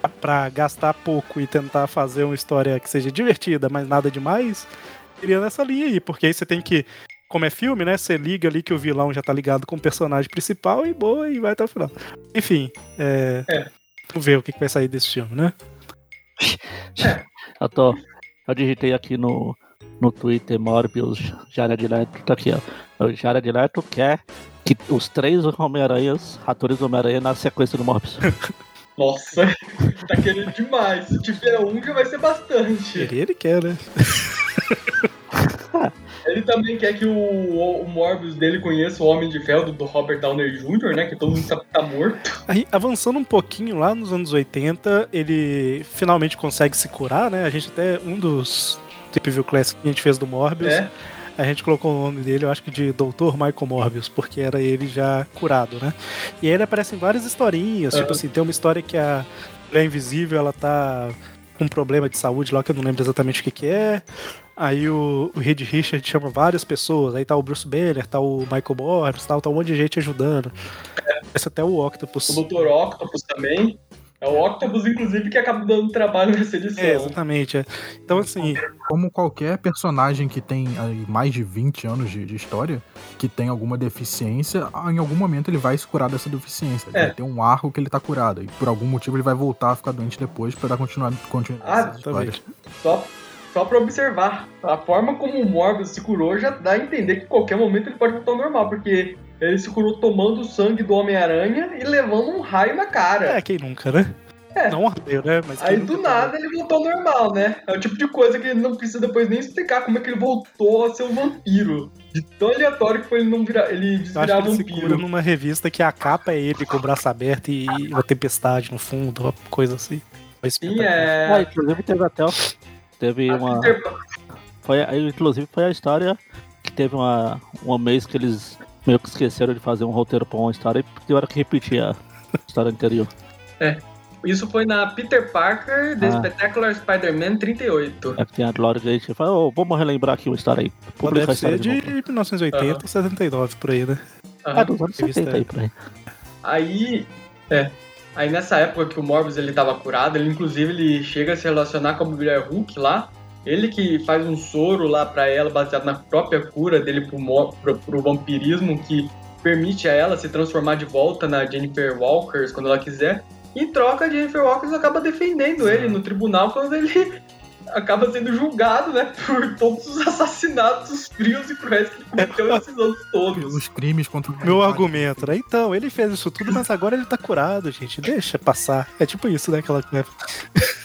pra, pra gastar pouco e tentar fazer uma história que seja divertida, mas nada demais, iria nessa linha aí, porque aí você tem que. Como é filme, né? Você liga ali que o vilão já tá ligado com o personagem principal e boa, e vai até o final. Enfim, é. É. Vamos ver o que, que vai sair desse filme, né? Eu tô. Eu digitei aqui no, no Twitter Morbius Jared Leto, tá aqui, ó. O Jared Leto quer que os três Homem-Aranhas, atores do Homem-Aranha, na sequência do Morbius. (laughs) Nossa, tá querendo demais. Se tiver um, já vai ser bastante. Ele, ele quer, né? (laughs) Ele também quer que o, o Morbius dele conheça o Homem de Ferro do, do Robert Downey Jr., né? Que todo mundo tá, tá morto. Aí, avançando um pouquinho lá nos anos 80, ele finalmente consegue se curar, né? A gente até, um dos View Classic que a gente fez do Morbius, É. a gente colocou o nome dele, eu acho que de Dr. Michael Morbius, porque era ele já curado, né? E aí ele aparece em várias historinhas, tipo Aham. assim, tem uma história que a Mulher Invisível, ela tá com um problema de saúde lá, que eu não lembro exatamente o que que é. Aí o, o Reed Richard chama várias pessoas, aí tá o Bruce Banner, tá o Michael Morbius, tal, tá um monte de gente ajudando. Esse até o Octopus. O Dr. Octopus também. É o Octopus, inclusive, que acaba dando trabalho nessa edição. É, exatamente. é. Então, assim, Como qualquer personagem que tem aí, mais de 20 anos de, de história, que tem alguma deficiência, em algum momento ele vai se curar dessa deficiência. Ele É. vai ter um arco que ele tá curado. E por algum motivo ele vai voltar a ficar doente depois pra dar continuidade Ah, histórias. Só, só pra observar. A forma como o Morbius se curou já dá a entender que em qualquer momento ele pode voltar ao normal, porque ele se curou tomando o sangue do Homem-Aranha e levando um raio na cara. é, quem nunca, né? É. Não ardeu, né? Mas Aí do nada ele voltou ao normal, né? É o tipo de coisa que ele não precisa depois nem explicar como é que ele voltou a ser um vampiro. De tão aleatório que foi ele não virar. Ele Eu acho desvirar que ele se cura vampiro. numa revista que a capa é ele com o braço aberto e uma tempestade no fundo, uma coisa assim. Foi Sim, espetacular. Ah, é. inclusive teve até. Teve a uma. Foi, inclusive foi a história que teve uma, uma mês que eles meio que esqueceram de fazer um roteiro pra uma história e tiveram que repetir a história anterior. Isso foi na Peter Parker The Ah. Spectacular Spider-Man 38. É que tem a Glory Gate e fala, ô, vamos relembrar aqui uma história aí. Publica a deve história ser de de novo. 1980, 79, por aí, né? Aham. É, dos anos Revista 70 aí por aí. Aí, é. Aí nessa época que o Morbius ele tava curado, ele inclusive ele chega a se relacionar com a mulher Hulk lá. Ele que faz um soro lá pra ela, baseado na própria cura dele pro, pro, pro vampirismo, que permite a ela se transformar de volta na Jennifer Walkers quando ela quiser. Em troca, a Jennifer Walkers acaba defendendo ele no tribunal quando ele (laughs) acaba sendo julgado, né, (laughs) por todos os assassinatos frios e cruéis que ele cometeu nesses anos todos. Pelos crimes contra o Meu argumento, né? Então, ele fez isso tudo, mas agora ele tá curado, gente. Deixa passar. É tipo isso, né? Aquela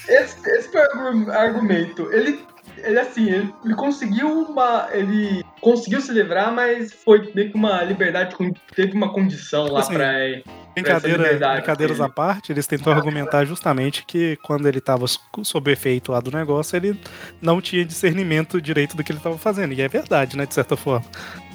Esse, esse foi o argu- argumento. Ele, ele assim, ele, ele conseguiu uma. Ele conseguiu se livrar, mas foi meio que uma liberdade. Teve uma condição lá Assim, pra. Brincadeira, liberdade brincadeiras dele. à parte, eles tentam argumentar justamente que quando ele tava sob efeito lá do negócio, ele não tinha discernimento direito do que ele tava fazendo. E é verdade, né? De certa forma.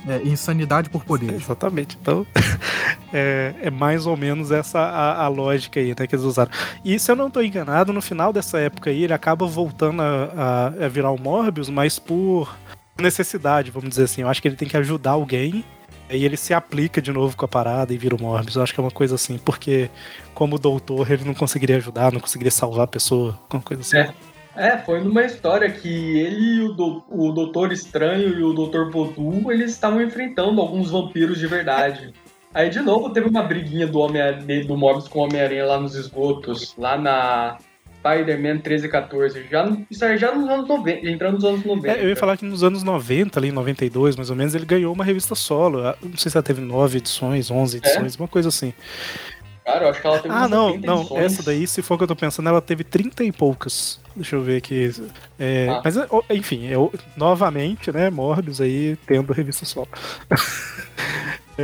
É, insanidade por poder. Exatamente. Então, (laughs) é, é mais ou menos essa a, a lógica aí, né, que eles usaram. E se eu não tô enganado, no final dessa época aí, ele acaba voltando a, a- a virar o Morbius, mas por necessidade, vamos dizer assim. Eu acho que ele tem que ajudar alguém, aí ele se aplica de novo com a parada e vira o Morbius. Eu acho que é uma coisa assim, porque como doutor ele não conseguiria ajudar, não conseguiria salvar a pessoa, alguma coisa assim. É. É, foi numa história que ele e o, do, o Doutor Estranho e o Doutor Voodoo, eles estavam enfrentando alguns vampiros de verdade. Aí, de novo, teve uma briguinha do, Homem do Morbius com o Homem-Aranha lá nos esgotos, lá na Spider-Man 13 e 14. Já, isso aí já nos anos 90, entrando nos anos 90. É, eu ia falar que nos anos 90, ali em 92, mais ou menos, ele ganhou uma revista solo. Ah, Não sei se ela teve nove edições, 11 edições, uma coisa assim. Cara, eu acho que ela teve Ah, não, 70 não. edições. Essa daí, se for o que eu tô pensando, ela teve 30 e poucas. Deixa eu ver aqui. É, Ah. Mas, ó, enfim, eu, novamente, né, Morbius aí tendo revista solo. (laughs)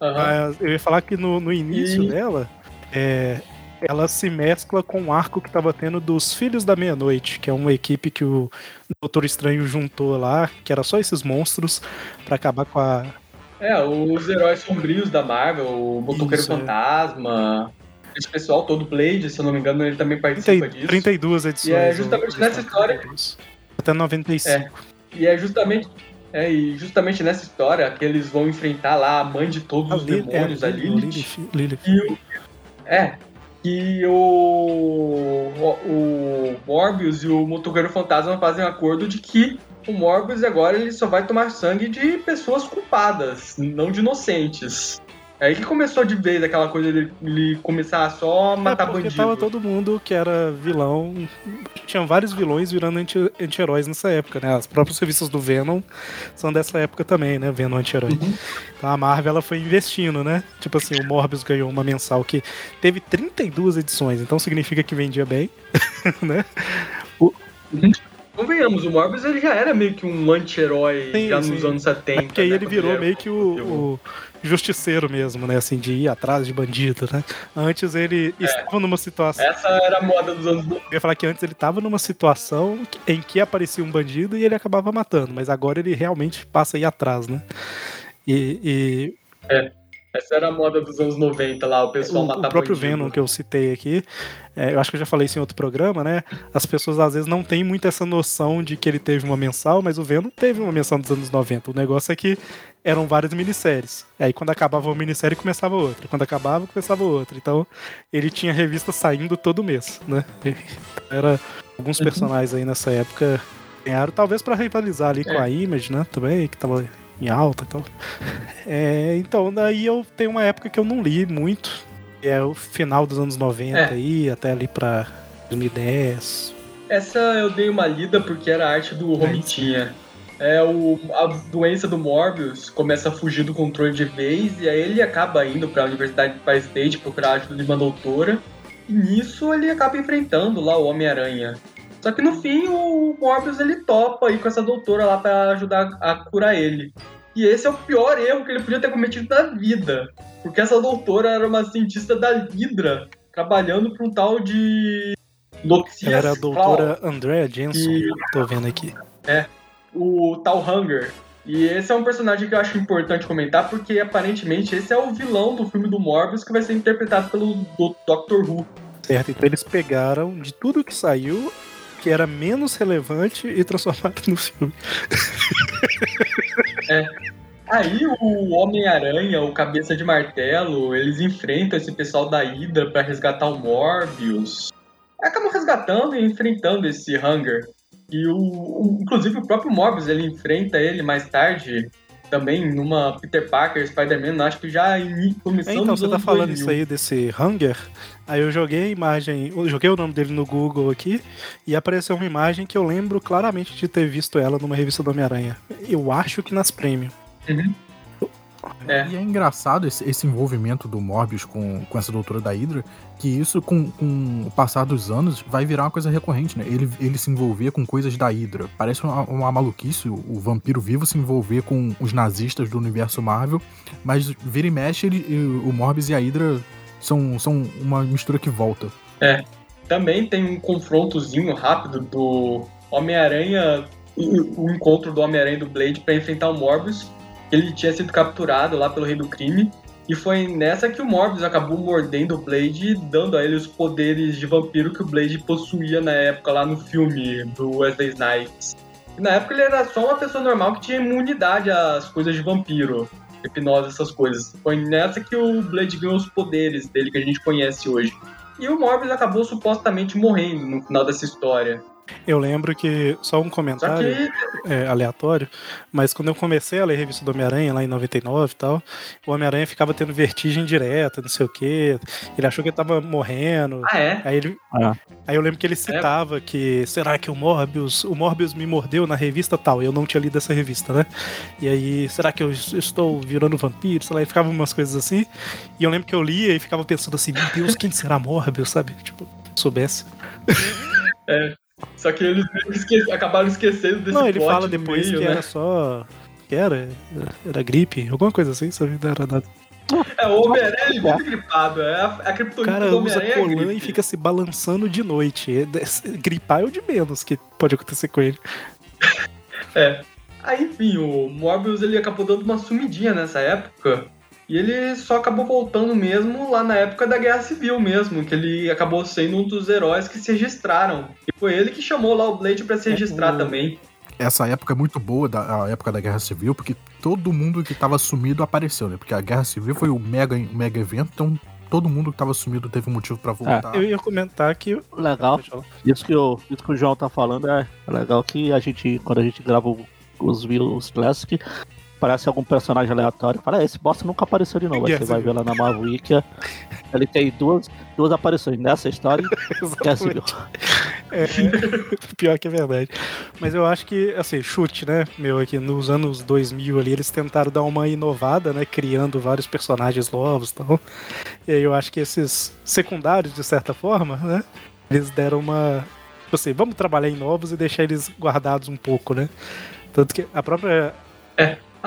Aham. Mas eu ia falar que no, no início E- dela, é, ela se mescla com o arco que tava tendo dos Filhos da Meia-Noite, que é uma equipe que o Doutor Estranho juntou lá, que era só esses monstros, pra acabar com a. É, os heróis sombrios da Marvel, o Motoqueiro Isso, é. Esse pessoal todo, Blade, se eu não me engano, ele também 30, participa disso. 32 edições. E é o- justamente nessa história- Até 95. E é justamente. É, e justamente nessa história que eles vão enfrentar lá a mãe de todos A os Lil- demônios, é, a Lilith, Lilith. Lilith. E o, é. E o, o, o Morbius e o Motoqueiro Fantasma fazem um acordo de que o Morbius agora ele só vai tomar sangue de pessoas culpadas, não de inocentes. É aí que começou de vez aquela coisa dele ele começar só a É matar porque bandido. tava todo mundo que era vilão. Tinha vários vilões virando anti- anti-heróis nessa época, né? As próprias revistas do Venom são dessa época também, né? Venom anti-herói. Uhum. Então a Marvel ela foi investindo, né? Tipo assim, o Morbius ganhou uma mensal que teve 32 edições, então significa que vendia bem, (laughs) né? Convenhamos, o Morbius ele já era meio que um anti-herói já sim. nos anos 70. É porque aí né, ele virou era- meio que o, o justiceiro mesmo, né? Assim, de ir atrás de bandido, né? Antes ele estava numa situação. Essa era a moda dos anos Eu ia falar que antes ele tava numa situação em que aparecia um bandido e ele acabava matando, mas agora ele realmente passa a ir atrás, né? E, Essa era a moda dos anos 90 lá, o pessoal o, o próprio bandido. Venom que eu citei aqui, é, eu acho que eu já falei isso em outro programa, né? As pessoas às vezes não têm muito essa noção de que ele teve uma mensal, mas o Venom teve uma mensal nos anos 90. O negócio é que eram várias minisséries. Aí quando acabava uma minissérie começava outra. Quando acabava, começava outra. Então ele tinha revista saindo todo mês, né? Era alguns Uhum. personagens aí nessa época ganharam, talvez pra rivalizar ali com É. a Image, né? Também, que tava em alta e tal. É, então, daí eu tenho uma época que eu não li muito. É o final dos anos 90 É. aí, até ali pra 2010. Essa eu dei uma lida porque era a arte do Romitinha. É, o, a doença do Morbius começa a fugir do controle de vez e aí ele acaba indo pra Universidade de Empire State procurar ajuda de uma doutora. E nisso ele acaba enfrentando lá o Homem-Aranha. Só que no fim o Morbius ele topa ir com essa doutora lá pra ajudar a curar ele. E esse é o pior erro que ele podia ter cometido na vida. Porque essa doutora era uma cientista da Hydra. trabalhando para um tal de Loxias era a doutora Andrea Jensen, E- tô vendo aqui. o tal Hunger. E esse é um personagem que eu acho importante comentar, porque aparentemente esse é o vilão do filme do Morbius que vai ser interpretado pelo do Doctor Who. Certo, então eles pegaram de tudo que saiu que era menos relevante e transformaram no filme. (laughs) Aí o Homem-Aranha, o Cabeça de Martelo, eles enfrentam esse pessoal da Hydra pra resgatar o Morbius. Acabam resgatando e enfrentando esse Hunger. E o, o- inclusive o próprio Morbius, ele enfrenta ele mais tarde, também numa Peter Parker, Spider-Man, acho que já em, É, começando então, você tá falando 2000. isso aí desse Hunger, aí eu joguei a imagem, eu joguei o nome dele no Google aqui, e apareceu uma imagem que eu lembro claramente de ter visto ela numa revista do Homem-Aranha. Eu acho que nas Premium. É. E é engraçado esse, esse envolvimento do Morbius com, com essa doutora da Hydra, que isso, com, com o passar dos anos, vai virar uma coisa recorrente, né? Ele, ele se envolver com coisas da Hydra. Parece uma, uma maluquice o, o vampiro vivo se envolver com os nazistas do universo Marvel, mas vira e mexe, ele, e o Morbius e a Hydra são, são uma mistura que volta. Também tem um confrontozinho rápido do Homem-Aranha, o o encontro do Homem-Aranha e do Blade pra enfrentar o Morbius. Ele tinha sido capturado lá pelo Rei do Crime. E foi nessa que o Morbius acabou mordendo o Blade dando a ele os poderes de vampiro que o Blade possuía na época lá no filme do Wesley Snipes. E na época ele era só uma pessoa normal que tinha imunidade às coisas de vampiro, hipnose, essas coisas. Foi nessa que o Blade ganhou os poderes dele que a gente conhece hoje. E o Morbius acabou supostamente morrendo no final dessa história. Eu lembro que, só um Só comentário que é, aleatório, mas quando eu comecei a ler a revista do Homem-Aranha, lá em 99 e tal, o Homem-Aranha ficava tendo vertigem direta, não sei o quê, ele achou que ele tava morrendo, Ah, é? Aí ele. Ah. Aí eu lembro que ele citava que. Será que o Morbius. O Morbius me mordeu na revista tal? Eu não tinha lido essa revista, né? E aí, será que eu es- estou virando vampiro? Sei lá, e ficava umas coisas assim. E eu lembro que eu lia e ficava pensando assim, meu Deus, quem será Morbius, sabe? Tipo, soubesse. Só que eles esque- acabaram esquecendo desse não, ele fala depois meio, que né? era só. Que era? Era gripe, alguma coisa assim, sabe? Não era nada. É, o Homem-Aranha vive gripado. É a, a O criptonita cara do usa Homem-Aranha é colã e gripe. fica se balançando de noite. É- é- Gripar é o de menos que pode acontecer com ele. (laughs) É. Aí, enfim, o Morbius ele acabou dando uma sumidinha nessa época. E ele só acabou voltando mesmo lá na época da Guerra Civil mesmo, que ele acabou sendo um dos heróis que se registraram. E foi ele que chamou lá o Blade pra se registrar o- também. Essa época é muito boa, da, a época da Guerra Civil, porque todo mundo que tava sumido apareceu, né? Porque a Guerra Civil foi o mega, mega evento, então todo mundo que tava sumido teve um motivo pra voltar. Eu ia comentar que. Legal. Isso que, o, isso que o João tá falando é legal que a gente, quando a gente grava os Views Classic, aparece algum personagem aleatório. Fala, "É, esse bosta nunca apareceu de novo. Aí Yes, você vai ver lá na Marvel Wiki, ele tem duas, duas aparições nessa história (laughs) que é. É, pior que é verdade. Mas eu acho que, assim, chute, né, meu, aqui nos anos 2000 ali, eles tentaram dar uma inovada, né, criando vários personagens novos e tal. E aí eu acho que esses secundários, de certa forma, né, eles deram uma... Tipo assim, vamos trabalhar em novos e deixar eles guardados um pouco, né? Tanto que a própria...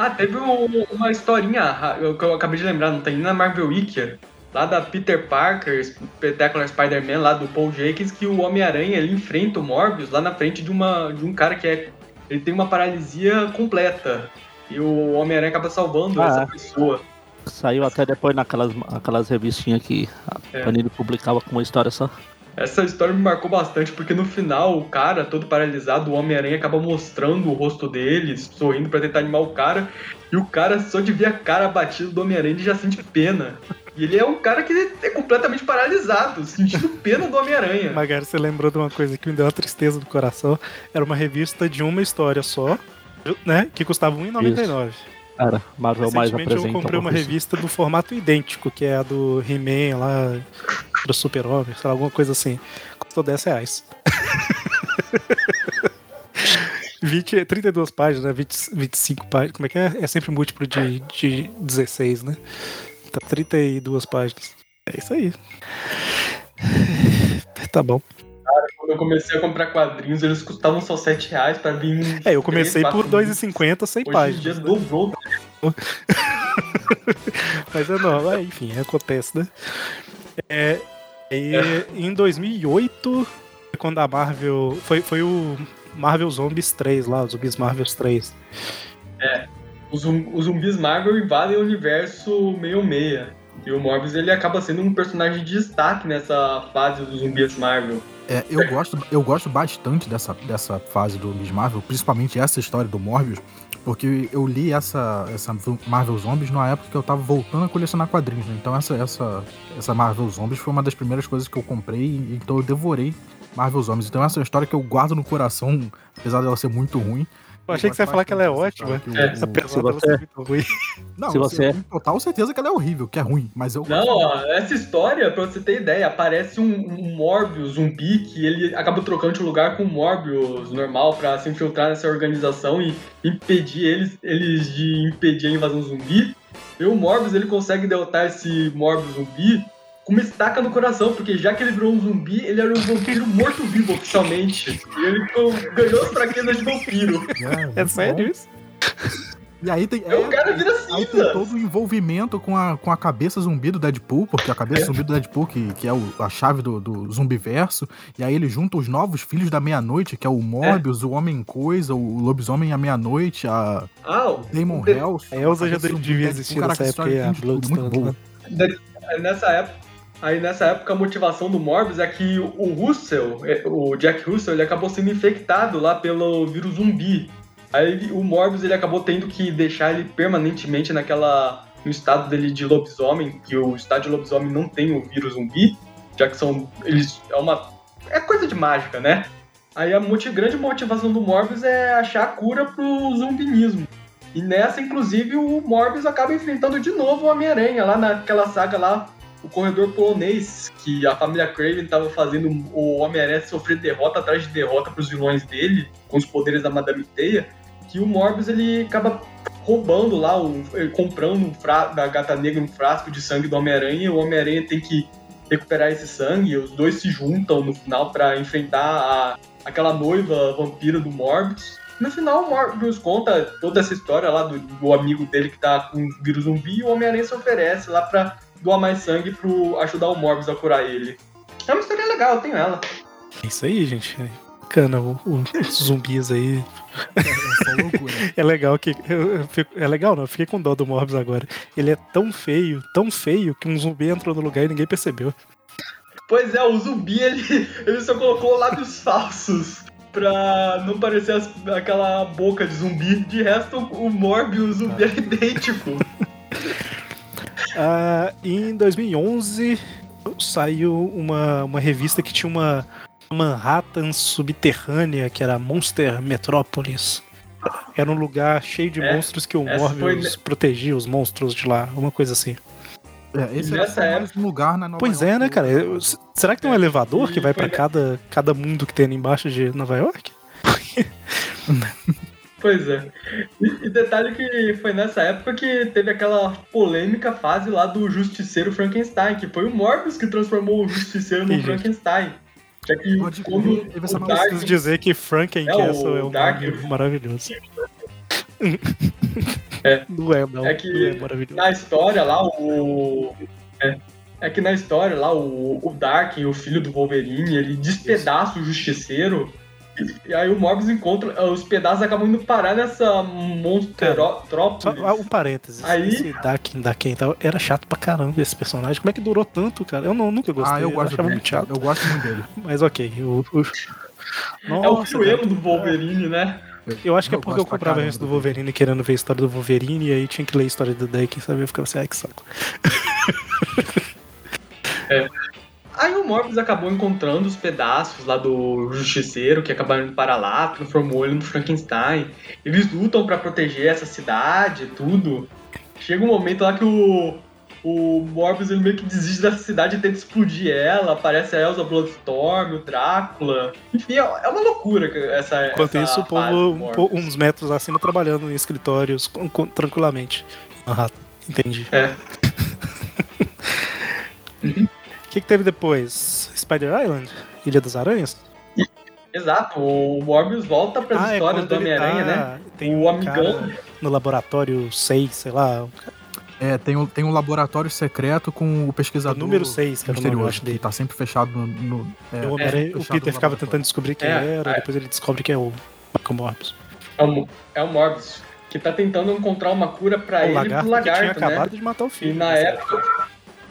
Ah, teve um- uma historinha eu- que eu acabei de lembrar, não tem na Marvel Wiki, lá da Peter Parker, Spectacular Spider-Man, lá do Paul Jenkins, que o Homem-Aranha ele enfrenta o Morbius lá na frente de, uma, de um cara que é. Ele tem uma paralisia completa. E o Homem-Aranha acaba salvando Ah, essa pessoa. Saiu até depois naquelas aquelas revistinhas que a É. Panini publicava com uma história só. Essa história me marcou bastante, porque no final, o cara, todo paralisado, o Homem-Aranha acaba mostrando o rosto dele, sorrindo pra tentar animar o cara, e o cara, só de ver a cara abatida do Homem-Aranha, ele já sente pena. E ele é um cara que é completamente paralisado, sentindo pena do Homem-Aranha. Magari, você lembrou de uma coisa que me deu uma tristeza do coração? Era uma revista de uma história só, né, que custava R$1,99. Cara, Marvel mais apresenta. eu comprei uma revista do formato idêntico, que é a do He-Man lá, do Super-Homem, sei lá, alguma coisa assim. Custou 10 reais. (laughs) 20, 32 páginas, né? 20, 25 páginas. Como é que é? É sempre múltiplo de, de 16, né? Tá 32 páginas. É isso aí. (sighs) Tá bom. Quando eu comecei a comprar quadrinhos, eles custavam só 7 reais pra vir. É, eu comecei três, por quatro 2,50 sem Hoje em páginas. dia né? dobrou. (laughs) Mas é normal, é, enfim, acontece, né? É, E em 2008, quando a Marvel. Foi, foi o Marvel Zombies 3 lá, os Zumbis Marvels 3. Os, zum- os zumbis Marvel invadem o universo meio-meia. E o Morbius ele acaba sendo um personagem de destaque nessa fase dos zumbis Marvel. É, eu, gosto, eu gosto bastante dessa, dessa fase do Miss Marvel, principalmente essa história do Morbius, porque eu li essa, essa Marvel Zombies na época que eu tava voltando a colecionar quadrinhos, né? Então essa, essa, essa Marvel Zombies foi uma das primeiras coisas que eu comprei, então eu devorei Marvel Zombies. Então essa é uma história que eu guardo no coração, apesar dela ser muito ruim. Eu achei que você ia falar que ela é ótima. Se dela você- ser muito ruim. (laughs) Não, Se você- com total certeza que ela é horrível, que é ruim, mas eu Não, ó, essa história, pra você ter ideia, aparece um, um Morbius zumbi que ele acaba trocando de lugar com o Morbius normal pra se infiltrar nessa organização e impedir eles, eles de impedir a invasão zumbi. E o Morbius ele consegue derrotar esse Morbius zumbi uma estaca no coração, porque já que ele virou um zumbi, ele era um vampiro morto-vivo oficialmente. E ele ficou- ganhou as fraquezas de vampiro. É muito sério isso? E aí tem. Aí o cara vira Aí tem cinza. todo o envolvimento com a, com a cabeça zumbi do Deadpool, porque a cabeça zumbi do Deadpool, que, que é o- a chave do, do zumbiverso, e aí ele junta os novos filhos da meia-noite, que é o Morbius, o Homem-Coisa, o Lobisomem à meia-noite, a Ah, Demon de- Hell. A Elza já devia existir Caraca, nessa essa época a muito Bloodstone. boa. né? Nessa época, aí nessa época a motivação do Morbius é que o Russell, é, o Jack Russell, ele acabou sendo infectado lá pelo vírus zumbi. Aí o Morbius ele acabou tendo que deixar ele permanentemente naquela no estado dele de lobisomem, que o estado de lobisomem não tem o vírus zumbi, já que são eles é uma é coisa de mágica, né? Aí a grande motivação do Morbius é achar a cura pro zumbinismo. E nessa, inclusive, o Morbius acaba enfrentando de novo o Homem-Aranha, lá naquela saga lá, o corredor polonês, que a família Craven estava fazendo o Homem-Aranha sofrer derrota atrás de derrota pros vilões dele, com os poderes da Madame Teia, que o Morbius ele acaba roubando lá, ele comprando um fra- da Gata Negra um frasco de sangue do Homem-Aranha, o Homem-Aranha tem que recuperar esse sangue, os dois se juntam no final para enfrentar a, aquela noiva vampira do Morbius. No final, o Morbius conta toda essa história lá do, do amigo dele que tá com o vírus zumbi e o Homem-Aranha se oferece lá pra doar mais sangue pro ajudar o Morbius a curar ele. É uma história legal, eu tenho ela. É isso aí, gente. Bacana, o- o- os zumbis aí. É. É legal que. eu- eu fico- é legal, não? Eu fiquei com dó do Morbius agora. Ele é tão feio, tão feio, que um zumbi entrou no lugar e ninguém percebeu. Pois é, o zumbi ele, ele só colocou lábios falsos pra não parecer as- aquela boca de zumbi. De resto, o Morbius, o zumbi é idêntico. (laughs) Ah, em 2011 saiu uma, uma revista que tinha uma Manhattan subterrânea, que era Monster Metropolis. Era um lugar cheio de É, monstros que o essa foi Morbius protegia os monstros de lá, uma coisa assim. É, esse Nessa era um lugar na Nova Pois York é, né, cara? Será que tem um elevador E que vai pra cada, cada mundo que tem ali embaixo de Nova York? (laughs) Pois é. E, e detalhe que foi nessa época que teve aquela polêmica fase lá do Justiceiro Frankenstein, que foi o Morbius que transformou o Justiceiro no. Frankenstein. Já que Pode quando teve essa o. Dark, Preciso dizer que Franken É, o Castle é um Dark- maravilhoso. É. Não é, não. É que- Não é maravilhoso. na história lá, o. É, é que na história lá, o, o Dark, o filho do Wolverine, ele despedaça o Justiceiro. E, aí o Morbius encontra. Os pedaços acabam indo parar nessa Só monstrópolis. ah, um parênteses. Aí- Esse Dakin, Daken tal, era chato pra caramba esse personagem. Como é que durou tanto, cara? Eu não, nunca gostei. Ah, eu gosto achava dele. muito chato. Eu gosto muito dele. Mas ok. O, o... É o Nossa, cara, do Wolverine, né? Eu acho que é Eu porque eu gosto pra comprava caramba isso do Wolverine querendo ver a história do Wolverine e aí tinha que ler a história do Daken, sabe? Eu ficava assim, ai que saco. (laughs) Aí o Morbius acabou encontrando os pedaços lá do Justiceiro, que acabaram indo para lá, transformou ele no Frankenstein. Eles lutam pra proteger essa cidade e tudo. Chega um momento lá que o, o Morbius ele meio que desiste dessa cidade e tenta explodir ela. Aparece a Elsa Bloodstorm, o Drácula. Enfim, é é uma loucura essa Enquanto essa isso, o povo uns metros acima trabalhando em escritórios com- com- tranquilamente. Ah, entendi. É. (laughs) O que, que teve depois? Spider Island? Ilha das Aranhas? Exato, o Morbius volta para as Ah, é histórias quando do Homem-Aranha, tá- né? Tem O um amigão. cara no laboratório 6, sei lá. É, tem um, tem um laboratório secreto com o É pesquisador o número 6, que era o nome, eu misterioso, acho, que dele. tá sempre fechado no... no- é, o, Homem-Aranha- o Peter no ficava tentando descobrir quem É, era, é. depois ele descobre que é o Michael Morbius. É o, é o Morbius, que tá tentando encontrar uma cura pra o ele e lagarto, pro que tinha lagarto, né? acabado de matar o E filho. na nessa época,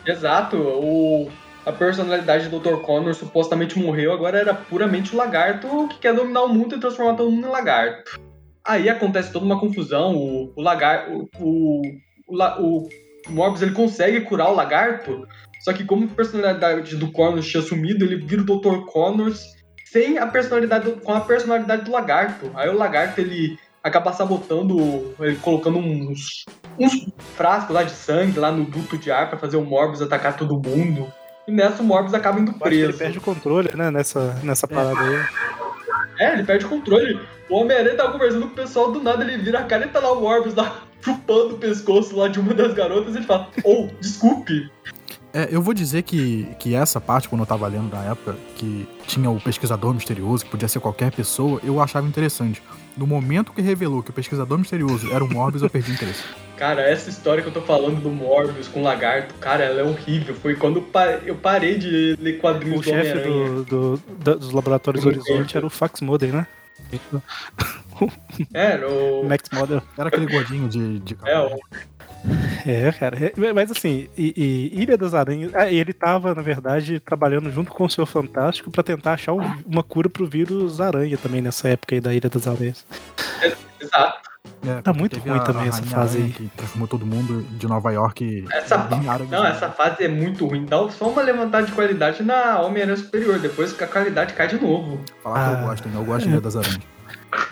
exato, o, a personalidade do Dr. Connor supostamente morreu, agora era puramente o lagarto que quer dominar o mundo e transformar todo mundo em lagarto. Aí acontece toda uma confusão, o, o lagarto. O, o, la- o Morbius ele consegue curar o lagarto, só que como a personalidade do Connor tinha sumido, ele vira o Dr. Connor sem a personalidade do- com a personalidade do lagarto. Aí o lagarto ele acaba sabotando, ele colocando uns, uns frascos lá de sangue lá no duto de ar pra fazer o Morbius atacar todo mundo. E nessa o Morbius acaba indo que ele preso. perde o controle, né, nessa, nessa parada aí. É, ele perde o controle. O Homem-Aranha tava conversando com o pessoal, do nada ele vira a cara e tá lá o Morbius lá (laughs) chupando o pescoço lá de uma das garotas e ele fala, oh, desculpe. É, eu vou dizer que, que essa parte, quando eu tava lendo na época, que tinha o pesquisador misterioso, que podia ser qualquer pessoa, eu achava interessante. No momento que revelou que o pesquisador misterioso era o Morbius, eu perdi o interesse. Cara, essa história que eu tô falando do Morbius com o lagarto, cara, ela é horrível. Foi quando eu pa- eu parei de ler quadrinhos O do chefe do, do- da- dos laboratórios Do Horizonte era o Fax Modem, né? É, no... Max Model. Era aquele gordinho de, de É, o... É, cara. é- mas assim, e, e Ilha das Aranhas. Ah, ele tava, na verdade, trabalhando junto com o Senhor Fantástico pra tentar achar um- uma cura pro vírus aranha também nessa época aí da Ilha das Aranhas. Exato. É, Tá muito ruim também essa Rainha fase aí. Que transformou todo mundo de Nova York Essa, em árabe. não, essa fase é muito ruim. Dá só uma levantada de qualidade na Homem-Aranha Superior. Depois que a qualidade cai de novo. Falar que Ah. eu gosto, hein? Eu gosto de Ilha das Aranhas. (laughs)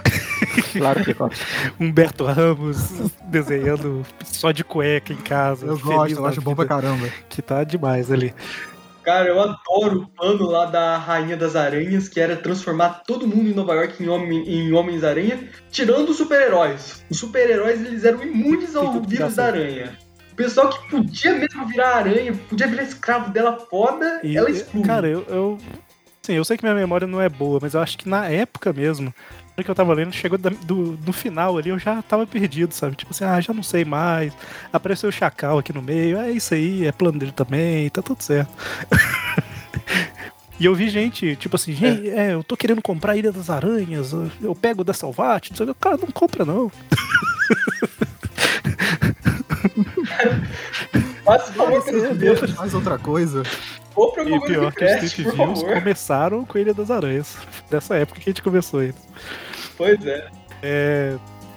Claro que gosta. (laughs) Humberto Ramos desenhando só de cueca em casa. Eu gosto, eu acho bom pra caramba. Que tá demais ali. Cara, eu adoro o plano lá da Rainha das Aranhas, que era transformar todo mundo em Nova York em, homem, em Homens-Aranha, tirando os super-heróis. Os super-heróis, eles eram imunes ao vírus da aranha. O pessoal que podia mesmo virar aranha, podia virar escravo dela foda, E, ela exclui. cara, eu, eu. Sim, eu sei que minha memória não é boa, mas eu acho que na época mesmo, que eu tava lendo, chegou da- do, no final ali, eu já tava perdido, sabe? Tipo assim, ah, já não sei mais. Apareceu o Chacal aqui no meio, é isso aí, é plano dele também, tá tudo certo. (laughs) E eu vi gente, tipo assim, gente, é, eu tô querendo comprar a Ilha das Aranhas, eu- eu pego da Salvate, não sei o que. Cara, não compra não. (laughs) Pelos dedos. faz outra coisa. Compra E pior que os por Views começaram com a Ilha das Aranhas. Dessa época que a gente começou ele. Pois é. É,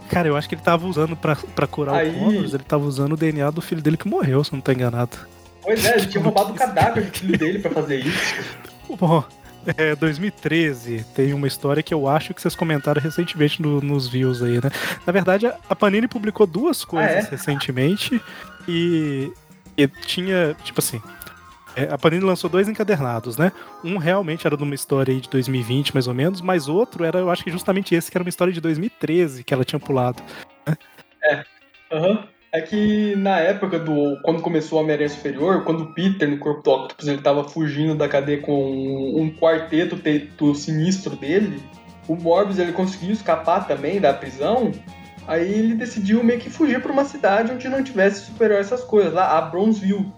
Cara, eu acho que ele tava usando pra, pra curar Aí- o Connors, ele tava usando o DNA do filho dele que morreu, se não tô enganado. Pois é, ele tinha roubado o cadáver do filho dele pra fazer isso. (laughs) Bom, é, 2013 tem uma história que eu acho que vocês comentaram recentemente no- nos views aí, né? Na verdade, a- a Panini publicou duas coisas Ah, é? recentemente e, e tinha, tipo assim, é, a Panini lançou dois encadernados, né? Um realmente era de uma história de 2020, mais ou menos, mas outro era, eu acho que justamente esse, que era uma história de 2013 que ela tinha pulado. Aham. É que na época do. Quando começou o Homem-Aranha Superior, quando o Peter, no corpo do Octopus, ele tava fugindo da cadeia com um, um quarteto teto sinistro dele, o Morbius ele conseguiu escapar também da prisão. Aí ele decidiu meio que fugir pra uma cidade onde não tivesse super essas coisas, lá, a Bronzeville.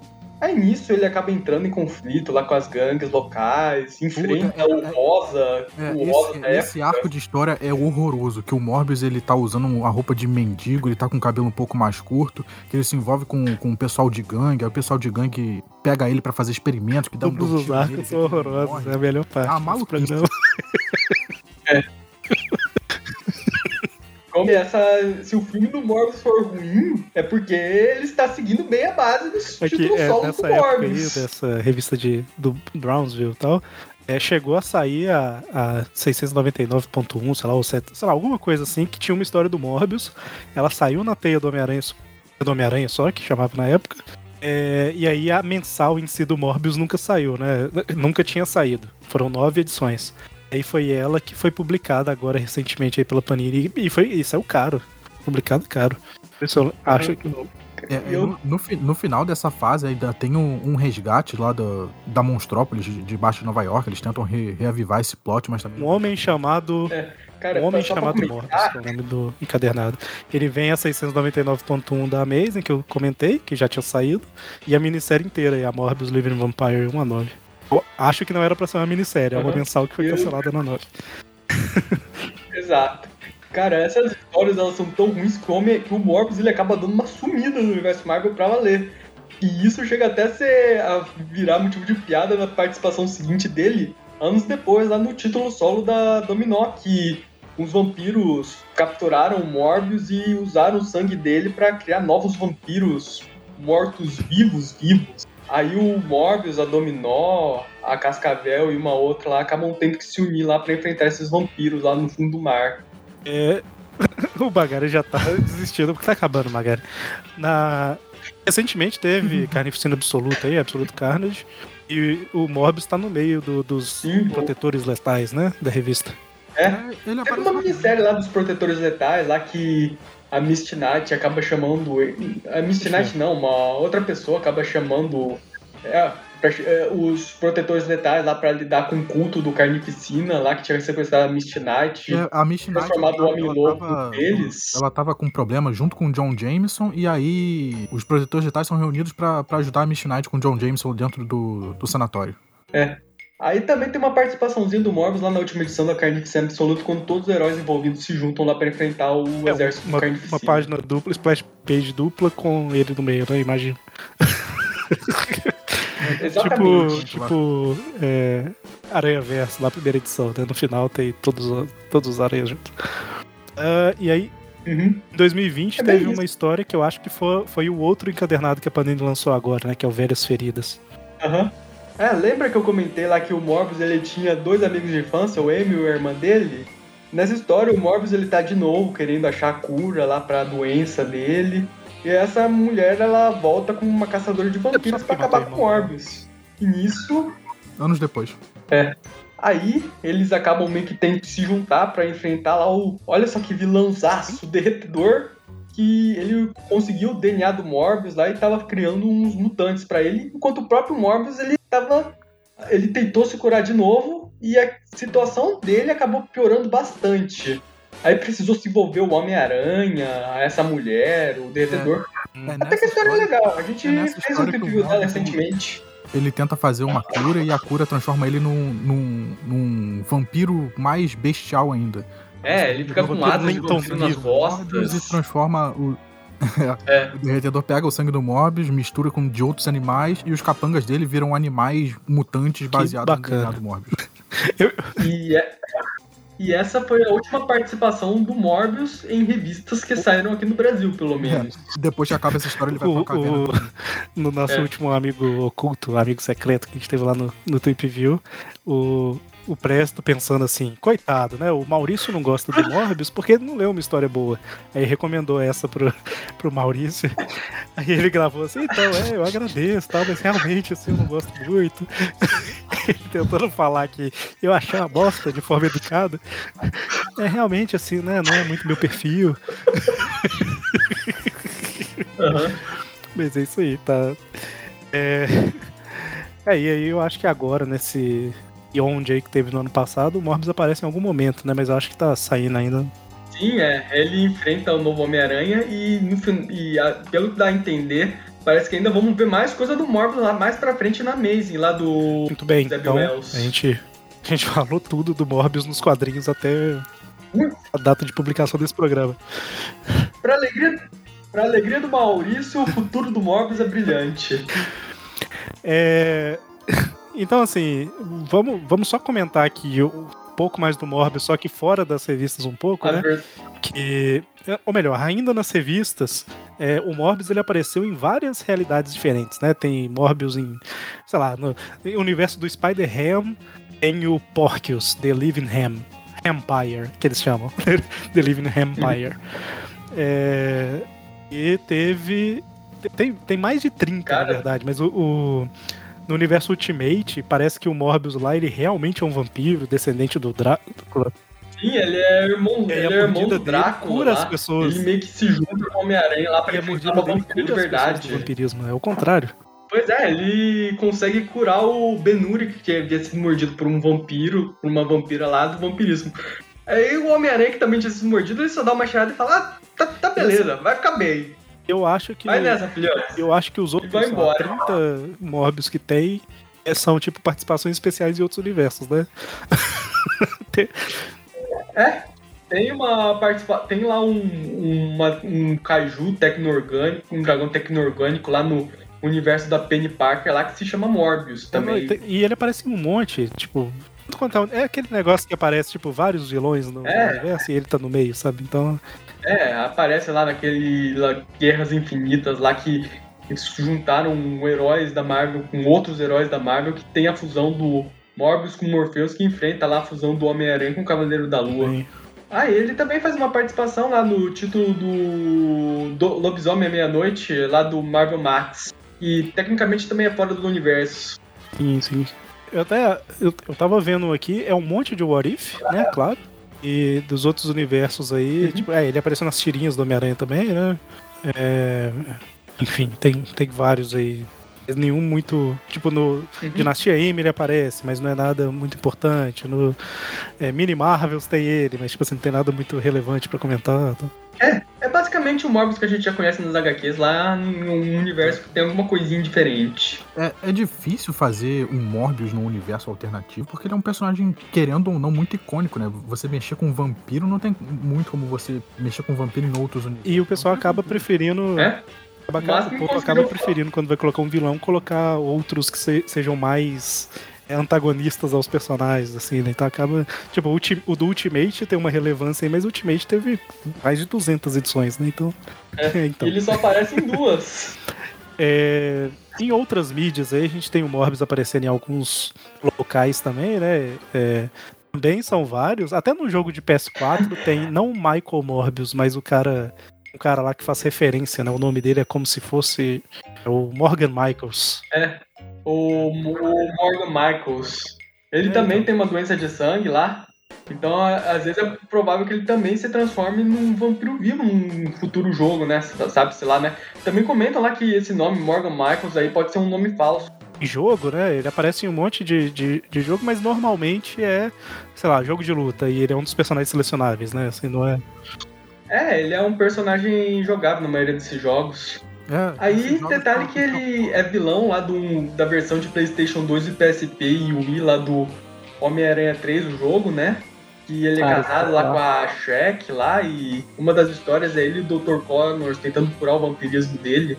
Aí nisso ele acaba entrando em conflito lá com as gangues locais, enfrenta é- o é- Rosa, É, o Rosa esse, da esse arco de história é horroroso, que o Morbius ele tá usando a roupa de mendigo, ele tá com o cabelo um pouco mais curto, que ele se envolve com, com o pessoal de gangue, aí o pessoal de gangue pega ele pra fazer experimentos, que dá um Todos os nele, arcos são horrorosos, é a melhor parte. Ah, maluquice. (laughs) essa, se o filme do Morbius for ruim, é porque ele está seguindo bem a base dos É que é, nessa do época aí, Morbius. dessa revista de, do Brownsville e tal, é, chegou a sair a, a 699.1, sei lá, ou 7, sei lá, alguma coisa assim, que tinha uma história do Morbius. Ela saiu na teia do Homem-Aranha, do Homem-Aranha só, que chamava na época. É, e aí a mensal em si do Morbius nunca saiu, né? Nunca tinha saído. Foram nove edições. Aí foi ela que foi publicada agora recentemente aí pela Panini. E foi, e saiu caro. Publicado caro. Por isso eu acho que. É, é, Eu- no, no fi- no final dessa fase ainda tem um, um resgate lá da, da Monstrópolis, de- debaixo de Nova York. Eles tentam re- reavivar esse plot, mas também. Um homem chamado. Cara, um homem chamado que é o nome do encadernado. Ele vem a 699.1 da Amazing, que eu comentei, que já tinha saído, e a minissérie inteira, e a Morbius Living Vampire 1 a 9. Eu acho que não era pra ser uma minissérie, é uma mensal que foi cancelada na 9. (laughs) Exato. Cara, essas histórias elas são tão ruins que o, homem, que o Morbius ele acaba dando uma sumida no universo Marvel pra valer. E isso chega até a, ser, a virar motivo de piada na participação seguinte dele, anos depois, lá no título solo da Dominó, que os vampiros capturaram o Morbius e usaram o sangue dele pra criar novos vampiros mortos-vivos vivos. Aí o Morbius, a Dominó, a Cascavel e uma outra lá acabam tendo que se unir lá pra enfrentar esses vampiros lá no fundo do mar. É, (laughs) o Magari já tá desistindo porque tá acabando, Magari. Na... Recentemente teve Carnificina Absoluta aí, Absolute Carnage, e o Morbius tá no meio do- dos Sim. protetores letais, né? Da revista. É, ele Teve uma minissérie lá dos Protetores Letais, lá que a Misty Knight acaba chamando. A Misty Knight não, uma outra pessoa acaba chamando é, pra- é, os Protetores Letais lá pra lidar com o culto do Carnificina, lá que tinha sequestrado a Misty Knight. É, a Misty Knight, transformado o ela- Homem Lobo deles. Ela tava com problema junto com o John Jameson, e aí os protetores digitais são reunidos pra pra ajudar a Misty Knight com o John Jameson dentro do, do sanatório. Aí também tem uma participaçãozinha do Morbius lá na última edição da Carnificina Absoluta, quando todos os heróis envolvidos se juntam lá pra enfrentar o É, exército uma, do Carnificina. uma página dupla, splash page dupla com ele no meio, né? Imagina. (laughs) Tipo, Exatamente. tipo é, Aranha Verso, lá primeira edição, né? No final tem todos, os- todos os aranhas juntos. Ah, e aí, Uhum. em 2020, É teve isso. uma história que eu acho que foi, foi o outro encadernado que a Panini lançou agora, né? Que é o Velhas Feridas. Aham. É, lembra que eu comentei lá que o Morbius ele tinha dois amigos de infância, o Amy e a irmã dele? Nessa história, o Morbius ele tá de novo querendo achar a cura lá pra doença dele. E essa mulher ela volta com uma caçadora de vampiros pra acabar com o. Morbius. E nisso, Anos depois. aí eles acabam meio que tendo que se juntar pra enfrentar lá o. Olha só que vilãozaço derretedor. Que ele conseguiu o DNA do Morbius lá e tava criando uns mutantes pra ele, enquanto o próprio Morbius ele tava. Ele tentou se curar de novo e a situação dele acabou piorando bastante. Aí precisou se envolver o Homem-Aranha, essa mulher, o Derretedor. É Até nessa que a história é legal. A gente é fez um preview dela recentemente. ele tenta fazer uma cura e a cura transforma ele num, num, num vampiro mais bestial ainda. É, ele fica com asas de vampiro nas costas. e transforma o. É. (laughs) O derretedor pega o sangue do Morbius, mistura com de outros animais e os capangas dele viram animais mutantes baseados no. DNA do Morbius. (laughs) E, é- e essa foi a última participação do Morbius em revistas que saíram aqui no Brasil, pelo menos. Depois que acaba essa história, ele vai O- pra caverna. o-. No nosso É. último amigo oculto, amigo secreto que a gente teve lá no, no Trip View, o, o Presto pensando assim, coitado, né? O Maurício não gosta do Morbius porque ele não leu uma história boa. Aí recomendou essa pro, pro Maurício. Aí ele gravou assim, então, é, eu agradeço, tal, mas realmente assim, eu não gosto muito. Ele tentando falar que eu achei uma bosta de forma educada. É realmente assim, né? Não é muito meu perfil. Aham. Mas é isso aí, tá. É. É, e aí eu acho que agora, nesse Beyond aí que teve no ano passado, o Morbius aparece em algum momento, né? Mas eu acho que tá saindo ainda. Sim, é. Ele enfrenta o novo Homem-Aranha e, no e a- pelo que dá a entender, parece que ainda vamos ver mais coisa do Morbius lá mais pra frente na Amazing, lá do. Muito bem, Zeb então Wells. a gente, a gente (laughs) falou tudo do Morbius nos quadrinhos até a data de publicação desse programa. Pra alegria, pra alegria do Maurício, o futuro do Morbius é brilhante. É, Então, assim, vamos, vamos só comentar aqui um pouco mais do Morbius, só que fora das revistas um pouco, né? ver- que ou melhor, ainda nas revistas, é, o Morbius ele apareceu em várias realidades diferentes, né? Tem Morbius em, sei lá, no, no universo do Spider-Ham, tem o Porcius, The Living Ham, Empire, que eles chamam, (laughs) The Living Empire. É, e teve tem, tem mais de 30, Cara. na verdade, mas o, o- no universo Ultimate, parece que o Morbius lá, ele realmente é um vampiro, descendente do Drácula. Sim, ele é irmão, E aí ele é irmão do Drácula. cura as pessoas. Ele meio que se junta com o Homem-Aranha lá pra E a enfrentar cura de verdade. vampirismo, é o contrário. Pois é, ele consegue curar o Benuri, que havia sido mordido por um vampiro, por uma vampira lá do vampirismo. Aí o Homem-Aranha, que também tinha sido mordido, ele só dá uma cheirada e fala: Ah, tá, tá beleza, vai ficar bem. Eu acho que. Vai nessa, filhote. Eu acho que os outros vai sei lá, embora. 30 Morbius que tem é, são tipo participações especiais em outros universos, né? (laughs) Tem uma participa... Tem lá um, uma- um caju tecno-orgânico, um dragão tecno-orgânico lá no universo da Penny Parker lá que se chama Morbius também. E ele aparece em um monte, tipo. é- É aquele negócio que aparece, tipo, vários vilões no É. universo e ele tá no meio, sabe? Então. É, aparece lá naquele lá, Guerras Infinitas lá que eles juntaram heróis da Marvel com outros heróis da Marvel que tem a fusão do Morbius com Morpheus que enfrenta lá a fusão do Homem-Aranha com o Cavaleiro da Lua. tem- Ah, ele também faz uma participação lá no título do, do Lobisomem à Meia-Noite, lá do Marvel Max. E tecnicamente também é fora do universo. Sim, sim. Eu até. Eu, eu tava vendo aqui, é um monte de What If, né? Claro. E dos outros universos aí, Uhum. tipo, é, ele apareceu nas tirinhas do Homem-Aranha também, né? É, enfim, tem, tem vários aí. Nenhum muito. Tipo, no Uhum. Dinastia M ele aparece, mas não é nada muito importante. No é, Mini Marvels tem ele, mas tipo assim, não tem nada muito relevante pra comentar. tá? É basicamente o Morbius que a gente já conhece nas HQs lá num universo que tem alguma coisinha diferente. É, é difícil fazer um Morbius num universo alternativo, porque ele é um personagem, querendo ou não, muito icônico, né? Você mexer com um vampiro não tem muito como você mexer com um vampiro em outros universos. E o pessoal acaba preferindo. É? Acaba, O povo acaba preferindo, quando vai colocar um vilão, colocar outros que se- sejam mais é, antagonistas aos personagens, assim, né? Então acaba. Tipo, o, o do Ultimate tem uma relevância aí, mas o Ultimate teve mais de 200 edições, né? Então. (laughs) então. Ele só aparece em duas. (laughs) É, em outras mídias aí, a gente tem o Morbius aparecendo em alguns locais também, né? É, também são vários. Até no jogo de PS4 tem não o Michael Morbius, mas o cara. Um cara lá que faz referência, né? O nome dele é como se fosse é o Morgan Michaels. O, o Morgan Michaels. Ele É, também então. tem uma doença de sangue lá. Então, às vezes é provável que ele também se transforme num vampiro vivo num futuro jogo, né? Sabe-se lá, né? Também comentam lá que esse nome, Morgan Michaels, aí pode ser um nome falso. Jogo, né? Ele aparece em um monte de, de, de jogo, mas normalmente é, sei lá, jogo de luta. E ele é um dos personagens selecionáveis, né? Assim, não é. É, ele é um personagem jogável na maioria desses jogos. É, Aí, detalhe que ele é vilão lá do, da versão de PlayStation 2 e PSP e Wii lá do Homem-Aranha 3, o jogo, né? Que ele é Ah, casado lá com a Shrek lá e uma das histórias é ele e o Dr. Connors tentando curar o vampirismo dele.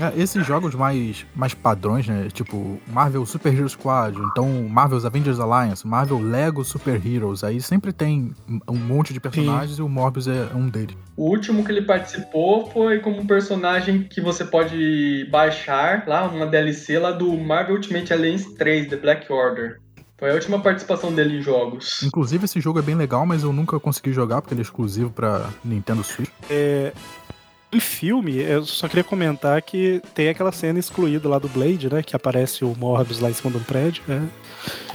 É, esses jogos mais, mais padrões, né? Tipo Marvel Super Hero Squad, então Marvel's Avengers Alliance, Marvel Lego Super Heroes, aí sempre tem um monte de personagens e o Morbius é um deles. O último que ele participou foi como um personagem que você pode baixar lá, uma DLC lá do Marvel Ultimate Alliance 3, The Black Order. Foi a última participação dele em jogos. Inclusive esse jogo é bem legal, mas eu nunca consegui jogar porque ele é exclusivo pra Nintendo Switch. Em filme, eu só queria comentar que tem aquela cena excluída lá do Blade, né? Que aparece o Morbius lá em cima de um prédio, né?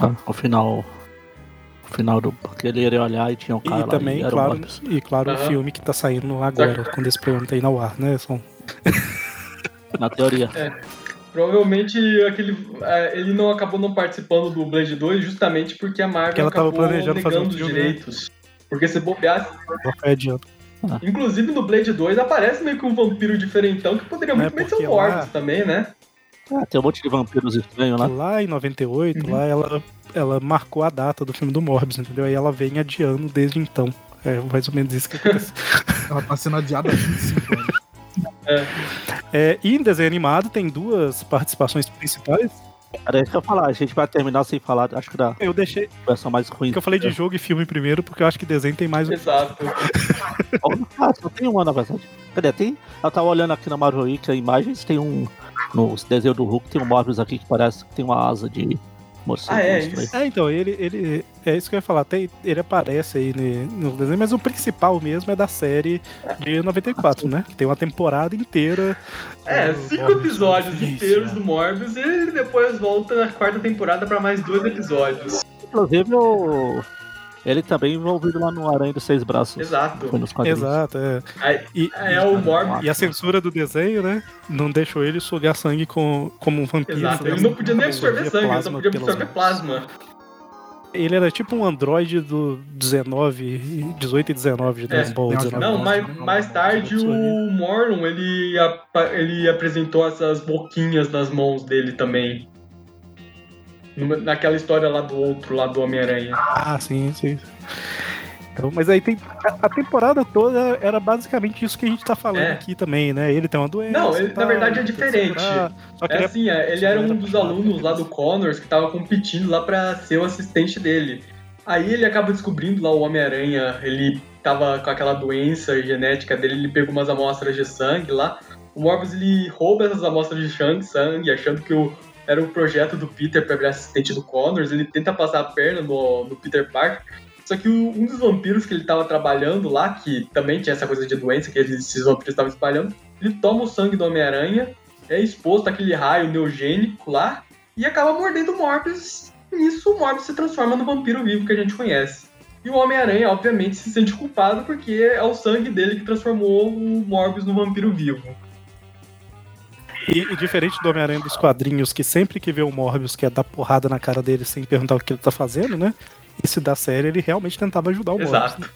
Ah, o final. O final do. Porque ele iria olhar e tinha um cara E lá também, e era o claro, Morbius. e claro o Aham. filme que tá saindo agora, quando esse programa tá indo ao ar, né? São... Na teoria. Provavelmente aquele, é, ele não acabou não participando do Blade 2 justamente porque a Marvel Porque ela tava acabou planejando fazer um os né? direitos. Porque se bobeasse, Não adianta. inclusive no Blade 2 aparece meio que um vampiro diferentão que poderia É, muito bem ser Morbius lá- também, né? Ah, tem um monte de vampiros estranhos lá. Lá em 98, Uhum. lá ela, ela marcou a data do filme do Morbius, entendeu? Aí ela vem adiando desde então. É mais ou menos isso que aconteceu. (laughs) Ela tá sendo adiada há 25 anos. é, e em desenho animado tem duas participações principais. Que eu falar. A gente vai terminar sem falar, acho que da Eu deixei. versão mais ruim. Porque eu falei de jogo e filme primeiro, porque eu acho que desenho tem mais. Exato. (laughs) Ah, só tem uma, na verdade. Cadê? Tem. Eu tava olhando aqui na Marvel Wiki as imagens, tem um. No desenho do Hulk tem um Morbius aqui que parece que tem uma asa de morcego. Ah, é, isso. É, então, ele, ele. É isso que eu ia falar. Tem, ele aparece aí no desenho, mas o principal mesmo é da série de 94, né? Que tem uma temporada inteira. É, do cinco Morbius. episódios inteiros é. do Morbius e ele depois volta na quarta temporada pra mais dois episódios. Inclusive o. Ele também envolvido lá no Aranha dos Seis Braços. Exato. Foi nos quadrinhos. Exato, é. Aí, E, é o Morbius. e a censura do desenho, né? Não deixou ele sugar sangue com, como um vampiro. Exato. Ele não podia nem absorver sangue, ele só podia absorver plasma. Ele era tipo um androide do 19, 18 e 19 de Dragon É. Ball. Não, 19, Não, Nossa, mais, não, mais não, tarde o Morlun, ele, ele apresentou essas boquinhas nas mãos dele também. Naquela história lá do outro, lá do Homem-Aranha. Ah, sim, sim. Então, mas aí tem. A, temporada toda era basicamente isso que a gente tá falando É. aqui também, né? Ele tem uma doença. Não, ele- na verdade é diferente. segurar, Só que É ele é assim, é, ele era um dos alunos lá do Connors que tava competindo lá pra ser o assistente dele. Aí ele acaba descobrindo lá o Homem-Aranha, ele tava com aquela doença genética dele, ele pegou umas amostras de sangue lá. O Morbius ele rouba essas amostras de sangue, sangue achando que o, era o projeto do Peter pra virar assistente do Connors. Ele tenta passar a perna no, no Peter Parker. Só que o- um dos vampiros que ele tava trabalhando lá, que também tinha essa coisa de doença que esses vampiros estavam espalhando, ele toma o sangue do Homem-Aranha, é exposto àquele raio neogênico lá, e acaba mordendo o Morbius. Nisso o Morbius se transforma no vampiro vivo que a gente conhece. E o Homem-Aranha, obviamente, se sente culpado porque é o sangue dele que transformou o Morbius no vampiro vivo. E, e diferente do Homem-Aranha dos quadrinhos, que sempre que vê o Morbius quer dar porrada na cara dele sem perguntar o que ele tá fazendo, né? Esse da série, ele realmente tentava ajudar o Morbius. Exato.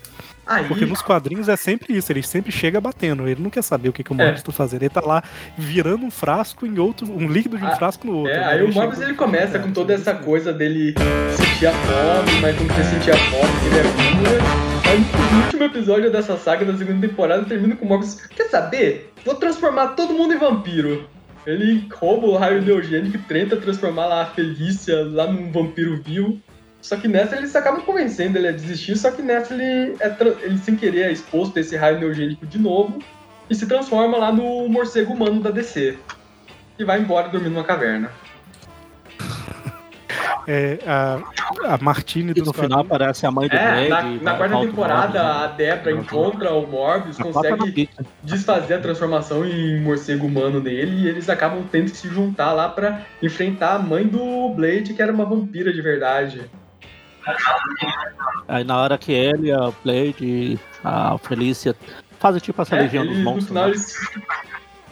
Aí, Porque nos quadrinhos é sempre isso, ele sempre chega batendo, ele não quer saber o que, que o É. Morbius tá fazendo. Ele tá lá virando um frasco em outro, um líquido de um Ah, frasco no outro. É, né? aí o Morbius chega- ele começa com toda essa coisa dele sentir a fome, mas quando você sentir a fome, ele é cura. Aí no último episódio dessa saga da segunda temporada termina com o Morbius. Quer saber? Vou transformar todo mundo em vampiro. Ele rouba o raio neogênico e tenta transformar lá a Felícia lá num vampiro vivo. Só que nessa eles acabam convencendo ele a desistir, só que nessa ele, é ele sem querer é exposto a esse raio neogênico de novo e se transforma lá no morcego humano da DC. E vai embora dormir numa caverna. É, a, a Martini E dos no final aparece a mãe do É, Blade. na, na quarta volta o temporada Morbius, a Debra encontra o Morbius, né? Quarta consegue desfazer a transformação em morcego humano dele e eles acabam tendo que se juntar lá pra enfrentar a mãe do Blade, que era uma vampira de verdade. Aí na hora que ele, a Blade, a Felícia fazem tipo essa É, legião dos eles, no monstros. final né? eles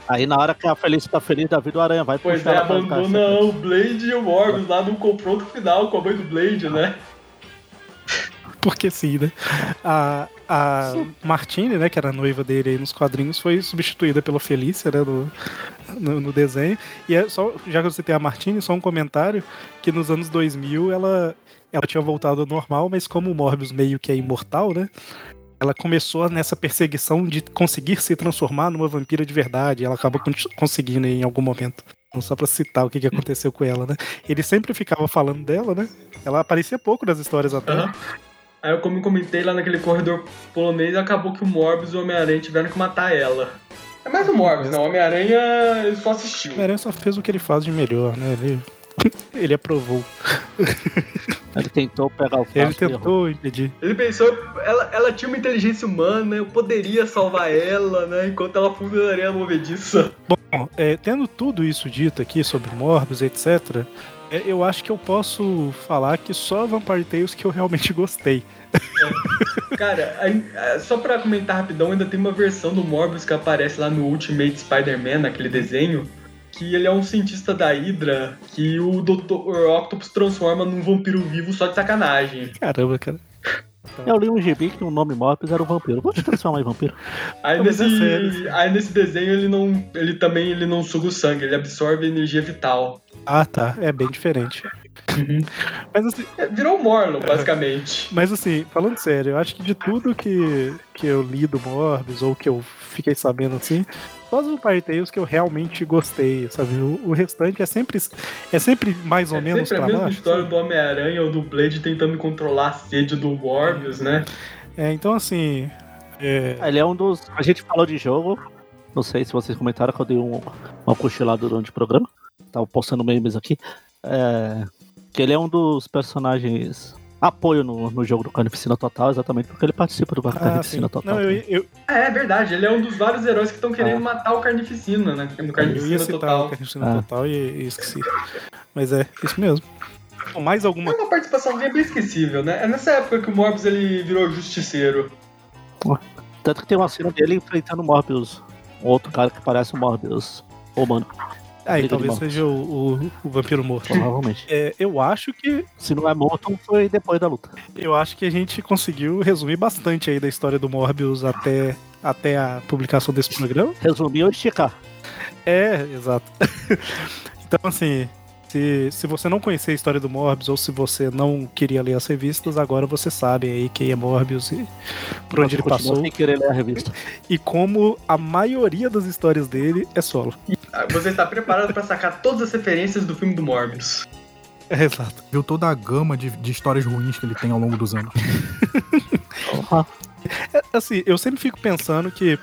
Aí na hora que a Felícia tá feliz da vida, o Aranha vai pois puxar é, pra cá, abandona o Blade e o Morbius lá no confronto final com a mãe do Blade, né? Porque sim, né? A, a Martini, né, que era a noiva dele aí nos quadrinhos, foi substituída pela Felícia, né, no, no, no desenho. E é só, já que você tem a Martini, só um comentário, que nos anos 2000 ela, ela tinha voltado ao normal, mas como o Morbius meio que é imortal, né? Ela começou nessa perseguição de conseguir se transformar numa vampira de verdade. Ela acabou con- conseguindo em algum momento. Então, Só pra citar o que, que aconteceu com ela, né? Ele sempre ficava falando dela, né? Ela aparecia pouco nas histórias até. Aham. Aí eu como comentei lá naquele corredor polonês, acabou que o Morbius e o Homem-Aranha tiveram que matar ela. É mais o Morbius, não. O Homem-Aranha ele só assistiu. O Homem-Aranha só fez o que ele faz de melhor, né? Ele, (laughs) ele aprovou. (laughs) Ele tentou pegar o Ele tentou impedir. Ele pensou, ela, ela tinha uma inteligência humana, eu poderia salvar ela, né? Enquanto ela funcionaria movediça. Bom, é, tendo tudo isso dito aqui sobre Morbius, etc., é, eu acho que eu posso falar que só Vampire Tales que eu realmente gostei. Cara, aí, é, só pra comentar rapidão, ainda tem uma versão do Morbius que aparece lá no Ultimate Spider-Man, naquele desenho, que ele é um cientista da Hydra que o Dr. Octopus transforma num vampiro vivo só de sacanagem. Caramba, cara. (laughs) Eu li um gibi que o nome Morbius era o vampiro. Vou te transformar em vampiro. (laughs) Aí nesse, é aí nesse desenho ele não. ele também ele não suga o sangue, ele absorve energia vital. Ah, tá. É bem diferente. (laughs) Mas assim, É, Virou um Morlon, basicamente. mas assim, falando sério, eu acho que de tudo que, que eu li do Morbius, ou que eu fiquei sabendo assim, só os Tales que eu realmente gostei, sabe? O, o restante é sempre, é sempre mais ou É menos sempre a pra mesma baixo. história do Homem-Aranha ou do Blade tentando controlar a sede do Morbius, né? É, então assim. é, Ele é um dos. A gente falou de jogo. Não sei se vocês comentaram que eu dei um, uma cochilada durante o programa. Tava postando memes aqui. É, que ele é um dos personagens. Apoio no, no jogo do Carnificina Total, exatamente porque ele participa do ah, sim. Carnificina Total. Não, eu, eu, É, é verdade, ele é um dos vários heróis que estão querendo Ah. matar o Carnificina, né? No eu ia Carnificina citar o Total. Carnificina Ah. Total e, e esqueci. Mas é, isso mesmo. Ou mais É alguma uma participação bem esquecível, né? É nessa época que o Morbius ele virou justiceiro. Tanto que tem uma cena dele enfrentando o Morbius. Um outro cara que parece o Morbius humano, Liga de talvez seja o, o- o vampiro morto. provavelmente. (laughs) É, eu acho que Se não é morto, foi depois da luta. eu acho que a gente conseguiu resumir bastante aí da história do Morbius até, até a publicação desse programa. Resumir ou esticar. É, exato. (laughs) então, assim, se, se você não conhecer a história do Morbius ou se você não queria ler as revistas, agora você sabe aí quem é Morbius e por onde ele passou Sem querer ler a revista. e como a maioria das histórias dele é solo. Ah, Você está preparado pra sacar todas as referências do filme do Morbius. É, exato. Viu toda a gama de, de histórias ruins que ele tem ao longo dos anos. Porra. Assim, eu sempre fico pensando que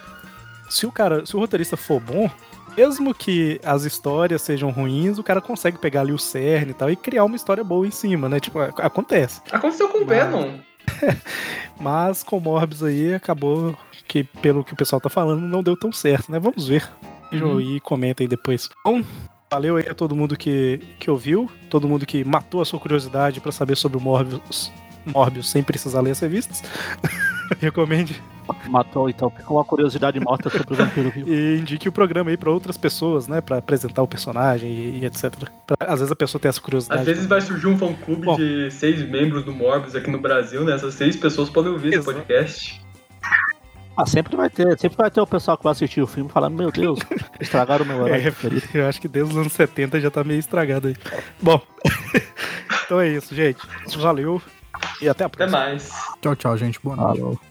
se o cara, se o roteirista for bom, mesmo que as histórias sejam ruins, o cara consegue pegar ali o cerne e tal e criar uma história boa em cima, né? Tipo, acontece. Aconteceu com o Venom. (laughs) Mas com o Morbius aí acabou que, pelo que o pessoal tá falando, não deu tão certo, né? Vamos ver. Uhum. E comenta aí depois. Bom, valeu aí a todo mundo que, que ouviu, todo mundo que matou a sua curiosidade pra saber sobre o Morbius, Morbius sem precisar ler as revistas. (laughs) Recomende Matou, então. Ficou uma curiosidade morta sobre o vampiro vivo. e indique o programa aí pra outras pessoas, né? Pra apresentar o personagem e, e etc. Pra- às vezes a pessoa tem essa curiosidade. Às vezes vai surgir um fã-clube Bom. de seis membros do Morbius aqui no Brasil, né? Essas seis pessoas podem ouvir esse Exato. podcast. Ah, sempre vai ter. Sempre vai ter o pessoal que vai assistir o filme falando, meu Deus, (laughs) estragaram o meu herói É, preferido. eu acho que desde os anos 70 já tá meio estragado aí. Bom, (laughs) então é isso, gente. Valeu e até a Até próxima. mais. Tchau, tchau, gente. Boa noite. Falou.